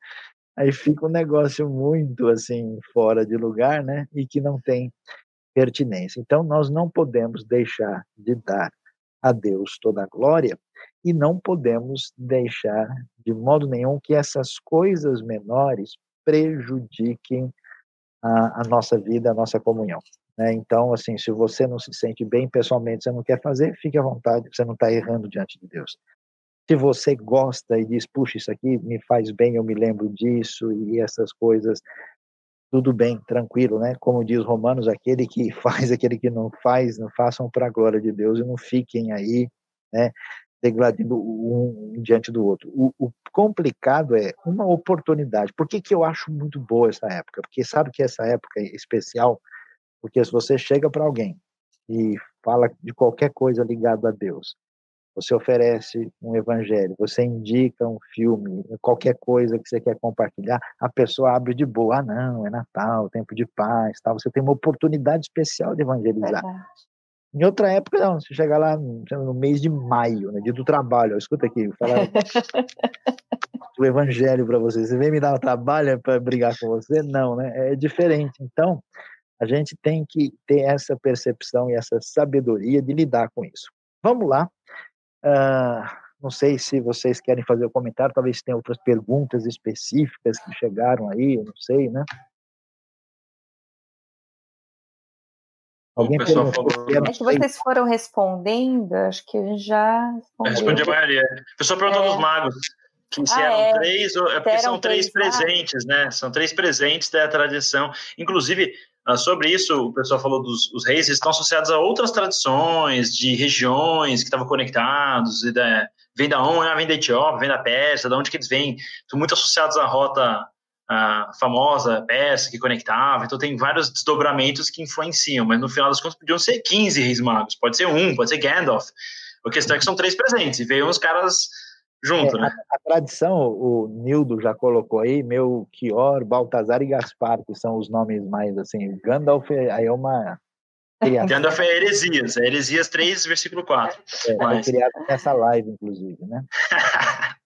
Aí fica um negócio muito, assim, fora de lugar, né? E que não tem pertinência. Então, nós não podemos deixar de dar a Deus toda a glória e não podemos deixar de modo nenhum que essas coisas menores prejudiquem a, a nossa vida, a nossa comunhão. Né? Então, assim, se você não se sente bem pessoalmente, você não quer fazer, fique à vontade, você não está errando diante de Deus. Se você gosta e diz, puxa, isso aqui me faz bem, eu me lembro disso e essas coisas, tudo bem, tranquilo, né? Como diz Romanos, aquele que (laughs) faz, aquele que não faz, não façam para a glória de Deus e não fiquem aí, né? degladindo um diante do outro. O, o, complicado é uma oportunidade. Por que, que eu acho muito boa essa época? Porque sabe que essa época é especial, porque se você chega para alguém e fala de qualquer coisa ligado a Deus, você oferece um evangelho, você indica um filme, qualquer coisa que você quer compartilhar, a pessoa abre de boa, ah, não, é Natal, tempo de paz, tal. Você tem uma oportunidade especial de evangelizar. Em outra época, não, você chega lá no mês de maio, no né, dia do trabalho, ó, escuta aqui, vou falar (laughs) o evangelho para você. Você vem me dar o trabalho para brigar com você? Não, né? É diferente. Então, a gente tem que ter essa percepção e essa sabedoria de lidar com isso. Vamos lá. Uh, não sei se vocês querem fazer o um comentário, talvez tenha outras perguntas específicas que chegaram aí, eu não sei, né? Alguém perguntou? É que vocês foram respondendo, acho que a gente já respondeu. Respondi a maioria. O pessoal perguntou é. dos magos. Que se ah, eram é. três, é porque são três, três presentes, né? São três presentes da tradição. Inclusive, sobre isso, o pessoal falou dos os reis, eles estão associados a outras tradições de regiões que estavam conectados, e da, vem da onde? Ah, vem da Etiópia, vem da Pérsia, de onde que eles vêm? Estão muito associados à rota a famosa peça que conectava, então tem vários desdobramentos que influenciam, mas no final das contas podiam ser 15 reis magos, pode ser um, pode ser Gandalf. A questão é que são três presentes, e veio uns caras junto, é, né? A, a, tradição, o Nildo já colocou aí, Melchior, Baltazar e Gaspar, que são os nomes mais assim, Gandalf aí é uma... Gandalf é heresias, é heresias 3, versículo 4. É, mas... foi criado nessa live, inclusive, né? (laughs)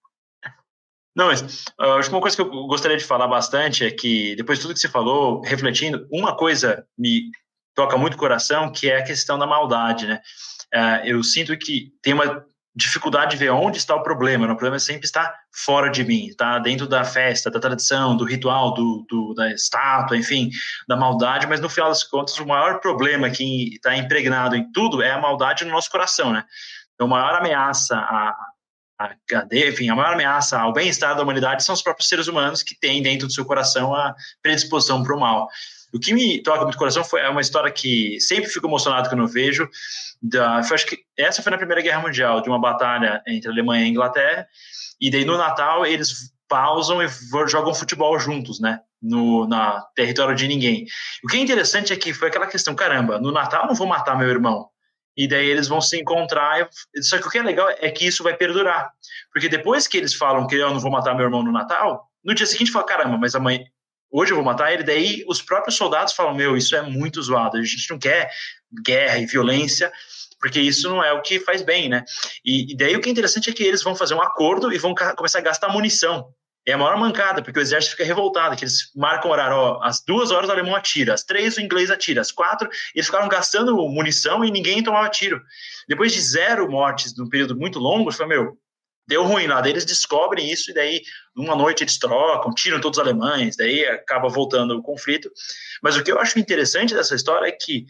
Não, mas acho que uma coisa que eu gostaria de falar bastante é que, depois de tudo que você falou, refletindo, uma coisa me toca muito o coração, que é a questão da maldade, né? Uh, eu sinto que tem uma dificuldade de ver onde está o problema. Né? O problema sempre está fora de mim, está dentro da festa, da tradição, do ritual, do, do, da estátua, enfim, da maldade. Mas no final das contas, o maior problema que está impregnado em tudo é a maldade no nosso coração, né? Então, a maior ameaça a, a, enfim, a maior ameaça ao bem-estar da humanidade são os próprios seres humanos que têm dentro do seu coração a predisposição para o mal. O que me toca muito o coração foi é uma história que sempre fico emocionado quando eu vejo. Da, foi, acho que essa foi na Primeira Guerra Mundial, de uma batalha entre a Alemanha e a Inglaterra. E daí no Natal eles pausam e jogam futebol juntos, né? No na território de ninguém. O que é interessante é que foi aquela questão: caramba, no Natal eu não vou matar meu irmão e daí eles vão se encontrar. Só que o que é legal é que isso vai perdurar. Porque depois que eles falam que eu não vou matar meu irmão no Natal, no dia seguinte fala, caramba, mas amanhã, hoje eu vou matar ele. Daí os próprios soldados falam, meu, isso é muito zoado, a gente não quer guerra e violência, porque isso não é o que faz bem, né? E, e daí o que é interessante é que eles vão fazer um acordo e vão começar a gastar munição é a maior mancada, porque o exército fica revoltado, que eles marcam o horário, ó, às duas horas o alemão atira, às três o inglês atira, às quatro eles ficaram gastando munição e ninguém tomava tiro. Depois de zero mortes num período muito longo, foi meu, deu ruim lá, daí eles descobrem isso e daí uma noite eles trocam, tiram todos os alemães, daí acaba voltando o conflito. Mas o que eu acho interessante dessa história é que,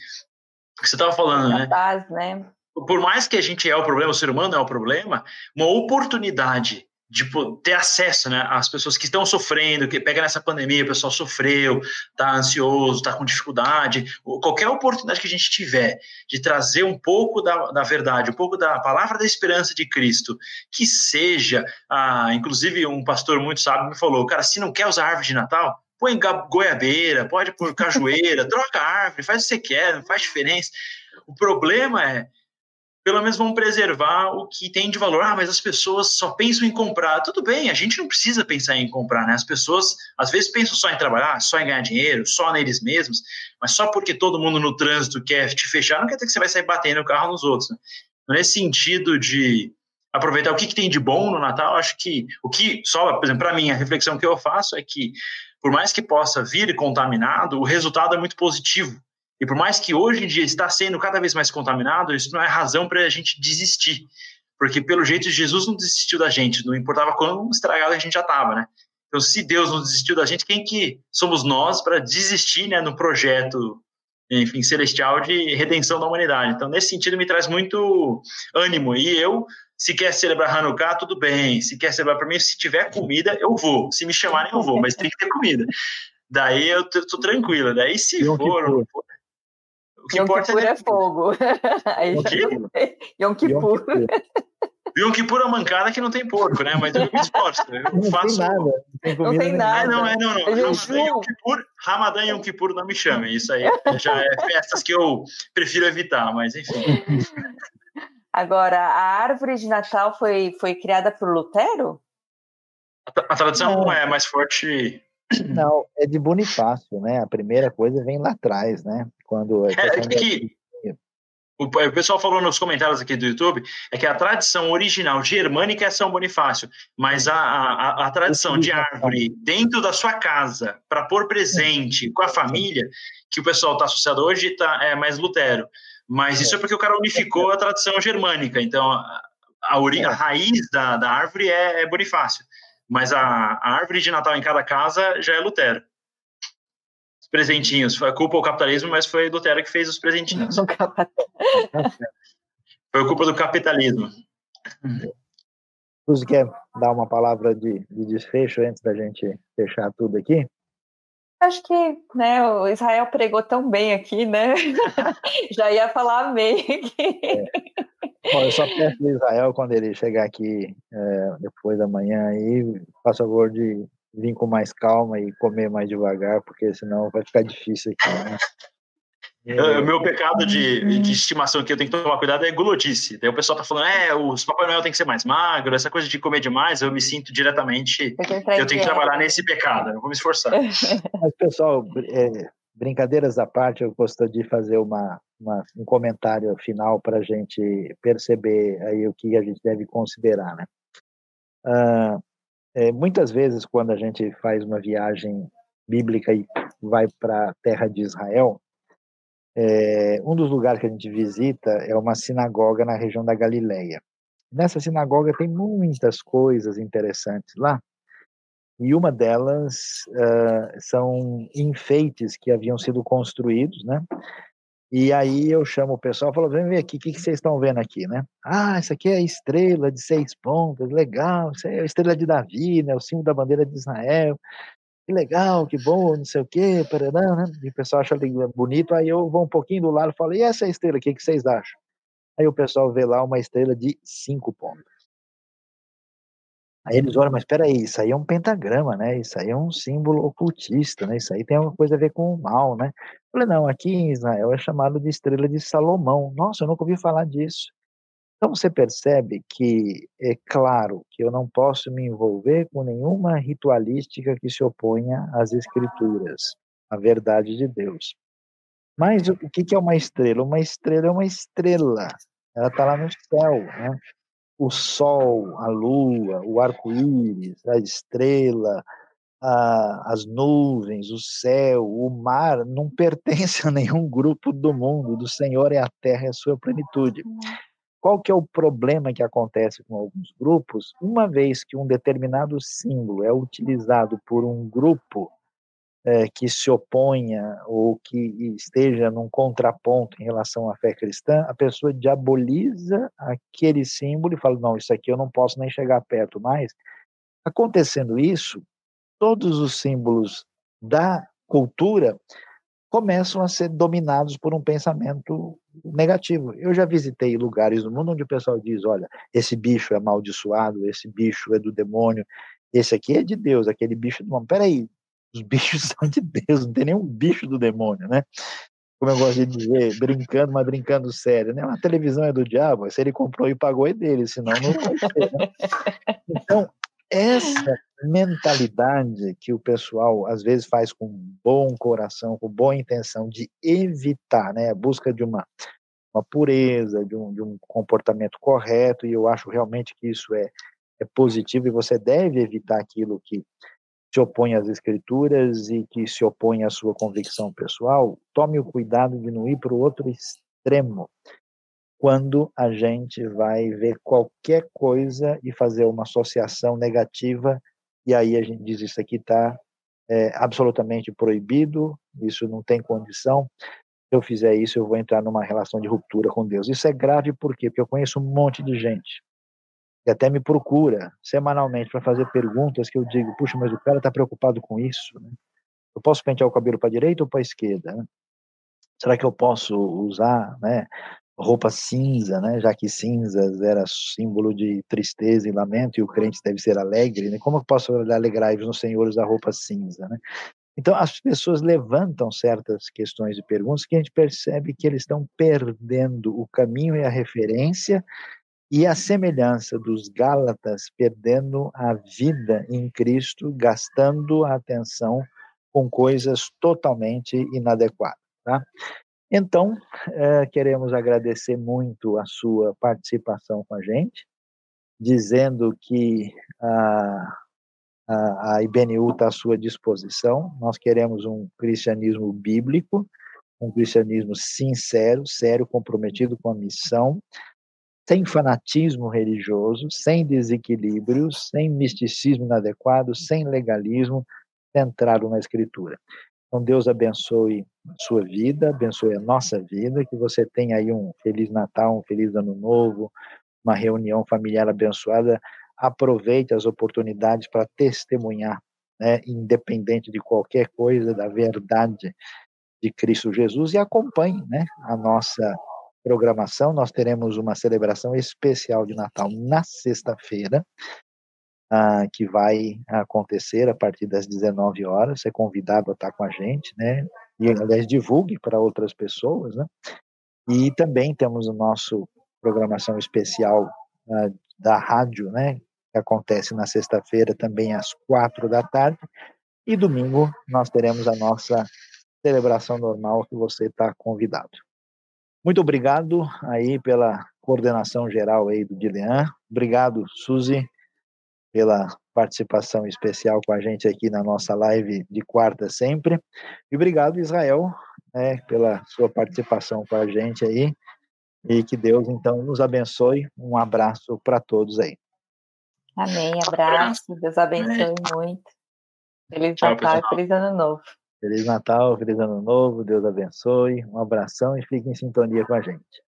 que você estava falando, né? Base, né? Por mais que a gente é o problema, o ser humano é o problema, uma oportunidade de ter acesso né, às pessoas que estão sofrendo, que pega nessa pandemia, o pessoal sofreu, está ansioso, está com dificuldade, qualquer oportunidade que a gente tiver de trazer um pouco da, da verdade, um pouco da palavra da esperança de Cristo, que seja, ah, inclusive um pastor muito sábio me falou, cara, se não quer usar árvore de Natal, põe goiabeira, pode pôr cajueira, (laughs) troca árvore, faz o que você quer, não faz diferença. O problema é pelo menos vão preservar o que tem de valor. Ah, mas as pessoas só pensam em comprar. Tudo bem, a gente não precisa pensar em comprar, né? As pessoas às vezes pensam só em trabalhar, só em ganhar dinheiro, só neles mesmos, mas só porque todo mundo no trânsito quer te fechar, não quer dizer que você vai sair batendo o carro nos outros. Né? Nesse sentido de aproveitar o que, que tem de bom no Natal, acho que o que, só, por exemplo, para mim, a reflexão que eu faço é que, por mais que possa vir contaminado, o resultado é muito positivo e por mais que hoje em dia está sendo cada vez mais contaminado, isso não é razão para a gente desistir. Porque, pelo jeito, Jesus não desistiu da gente, não importava quão estragado a gente já estava, né? Então, se Deus não desistiu da gente, quem que somos nós para desistir né, no projeto, enfim, celestial de redenção da humanidade? Então, nesse sentido, me traz muito ânimo. E eu, se quer celebrar Hanukkah, tudo bem. Se quer celebrar para mim, se tiver comida, eu vou. Se me chamarem, eu vou, mas tem que ter comida. Daí eu tô tranquilo. Daí, se for, for o que Yom importa Kippur é, é fogo. (laughs) Aí o quê? (laughs) Yom Kippur. Yom Kippur é mancada que não tem porco, né? Mas eu me esforço. Eu não faço. Tem nada. Não tem, nada. Ah, não, é, não, não. Ramadã e Yom Kippur, Ramadã e Yom Kippur não me chamem. Isso aí já é festas que eu prefiro evitar, mas enfim. (laughs) Agora, a árvore de Natal foi, foi criada por Lutero? A, a tradição não. é mais forte. Não, é de Bonifácio, né? A primeira coisa vem lá atrás, né? Quando é, é que, o, pessoal falou nos comentários aqui do YouTube é que a tradição original germânica é São Bonifácio, mas a, a, a tradição de árvore dentro da sua casa para pôr presente com a família, que o pessoal está associado hoje, tá, é mais Lutero. Mas isso é porque o cara unificou a tradição germânica. Então, a, a, a raiz da, da árvore é, é Bonifácio, mas a, a árvore de Natal em cada casa já é Lutero os presentinhos. Foi culpa do capitalismo, mas foi Lutero que fez os presentinhos. (laughs) foi culpa do capitalismo. Você quer dar uma palavra de, de desfecho antes da gente fechar tudo aqui? Acho que né, o Israel pregou tão bem aqui, né? (laughs) (laughs) Já ia falar amém. É. Bom, eu só peço para Israel, quando ele chegar aqui é, depois da manhã, aí, faça favor de vir com mais calma e comer mais devagar, porque senão vai ficar difícil aqui. Né? (laughs) O meu pecado de, de estimação que eu tenho que tomar cuidado é gulodice. Daí o pessoal tá falando, é, os Papai Noel tem que ser mais magro, essa coisa de comer demais, eu me sinto diretamente. Eu tenho que trabalhar nesse pecado, eu vou me esforçar. (laughs) Mas, pessoal, é, brincadeiras à parte, eu gostaria de fazer uma, uma um comentário final para a gente perceber aí o que a gente deve considerar, né? Uh, é, muitas vezes, quando a gente faz uma viagem bíblica e vai para a terra de Israel, é, um dos lugares que a gente visita é uma sinagoga na região da Galileia. Nessa sinagoga tem muitas coisas interessantes lá, e uma delas uh, são enfeites que haviam sido construídos, né? E aí eu chamo o pessoal e falo, vem ver aqui, o que, que vocês estão vendo aqui, né? Ah, isso aqui é a estrela de seis pontas, legal, isso é a estrela de Davi, né? O símbolo da bandeira de Israel. Que legal, que bom, não sei o quê, paranã, né? E o pessoal acha bonito, aí eu vou um pouquinho do lado e falo, e essa estrela aqui, o que vocês acham? Aí o pessoal vê lá uma estrela de cinco pontas. Aí eles olham, mas espera aí, isso aí é um pentagrama, né? Isso aí é um símbolo ocultista, né? Isso aí tem alguma coisa a ver com o mal, né? Eu falei, não, aqui em Israel é chamado de estrela de Salomão. Nossa, eu nunca ouvi falar disso. Então você percebe que é claro que eu não posso me envolver com nenhuma ritualística que se oponha às escrituras, à verdade de Deus. Mas o que é uma estrela? Uma estrela é uma estrela. Ela está lá no céu, né? O sol, a lua, o arco-íris, a estrela, a, as nuvens, o céu, o mar, não (laughs) pertence a nenhum grupo do mundo. Do Senhor é a terra e a sua plenitude. Qual que é o problema que acontece com alguns grupos? Uma vez que um determinado símbolo é utilizado por um grupo é, que se oponha ou que esteja num contraponto em relação à fé cristã, a pessoa diaboliza aquele símbolo e fala: não, isso aqui eu não posso nem chegar perto mais. Acontecendo isso, todos os símbolos da cultura começam a ser dominados por um pensamento negativo. Eu já visitei lugares no mundo onde o pessoal diz: olha, esse bicho é amaldiçoado, esse bicho é do demônio, esse aqui é de Deus, aquele bicho é do demônio. Peraí, os bichos (laughs) são de Deus, não tem nenhum bicho do demônio, né? Como eu gosto de dizer, brincando, mas brincando sério, né? A televisão é do diabo, se ele comprou e pagou é dele, senão não vai ser, né? Então, essa mentalidade que o pessoal às vezes faz com bom coração, com boa intenção de evitar, né, a busca de uma, uma pureza, de um, de um comportamento correto, e eu acho realmente que isso é, é positivo e você deve evitar aquilo que se opõe às escrituras e que se opõe à sua convicção pessoal, tome o cuidado de não ir para o outro extremo quando a gente vai ver qualquer coisa e fazer uma associação negativa e aí a gente diz isso aqui está é, absolutamente proibido, isso não tem condição. Se eu fizer isso, eu vou entrar numa relação de ruptura com Deus. Isso é grave por quê? Porque eu conheço um monte de gente e até me procura semanalmente para fazer perguntas que eu digo, puxa, mas o cara está preocupado com isso, né? Eu posso pentear o cabelo para direita ou para esquerda? Né? Será que eu posso usar, né, roupa cinza, né? Já que cinzas era símbolo de tristeza e lamento e o crente deve ser alegre, né? Como eu posso alegrar-vos no Senhor usar roupa cinza, né? Então, as pessoas levantam certas questões e perguntas que a gente percebe que eles estão perdendo o caminho e a referência e a semelhança dos Gálatas perdendo a vida em Cristo, gastando a atenção com coisas totalmente inadequadas. Tá? Então, é, queremos agradecer muito a sua participação com a gente, dizendo que a, a IBNU está à sua disposição. Nós queremos um cristianismo bíblico, um cristianismo sincero, sério, comprometido com a missão, sem fanatismo religioso, sem desequilíbrios, sem misticismo inadequado, sem legalismo, centrado na Escritura. Então, Deus abençoe sua vida, abençoe a nossa vida, que você tenha aí um Feliz Natal, um Feliz Ano Novo, uma reunião familiar abençoada. Aproveite as oportunidades para testemunhar, né, independente de qualquer coisa, da verdade de Cristo Jesus e acompanhe né, a nossa programação. Nós teremos uma celebração especial de Natal na sexta-feira, ah, que vai acontecer a partir das 19 horas. Você é convidado a estar com a gente, né? E, aliás, divulgue para outras pessoas, né? E também temos o nosso programação especial ah, da rádio, né? Que acontece na sexta-feira, também às quatro da tarde. E domingo nós teremos a nossa celebração normal que você está convidado. Muito obrigado aí pela coordenação geral aí do Dilean. Obrigado, Suzy, pela participação especial com a gente aqui na nossa live de quarta sempre. E obrigado, Israel, né, pela sua participação com a gente aí. E que Deus, então, nos abençoe. Um abraço para todos aí. Amém. Abraço. Deus abençoe Amém. muito. Feliz Natal e feliz Ano Novo. Feliz Natal, feliz Ano Novo. Deus abençoe. Um abração e fique em sintonia com a gente.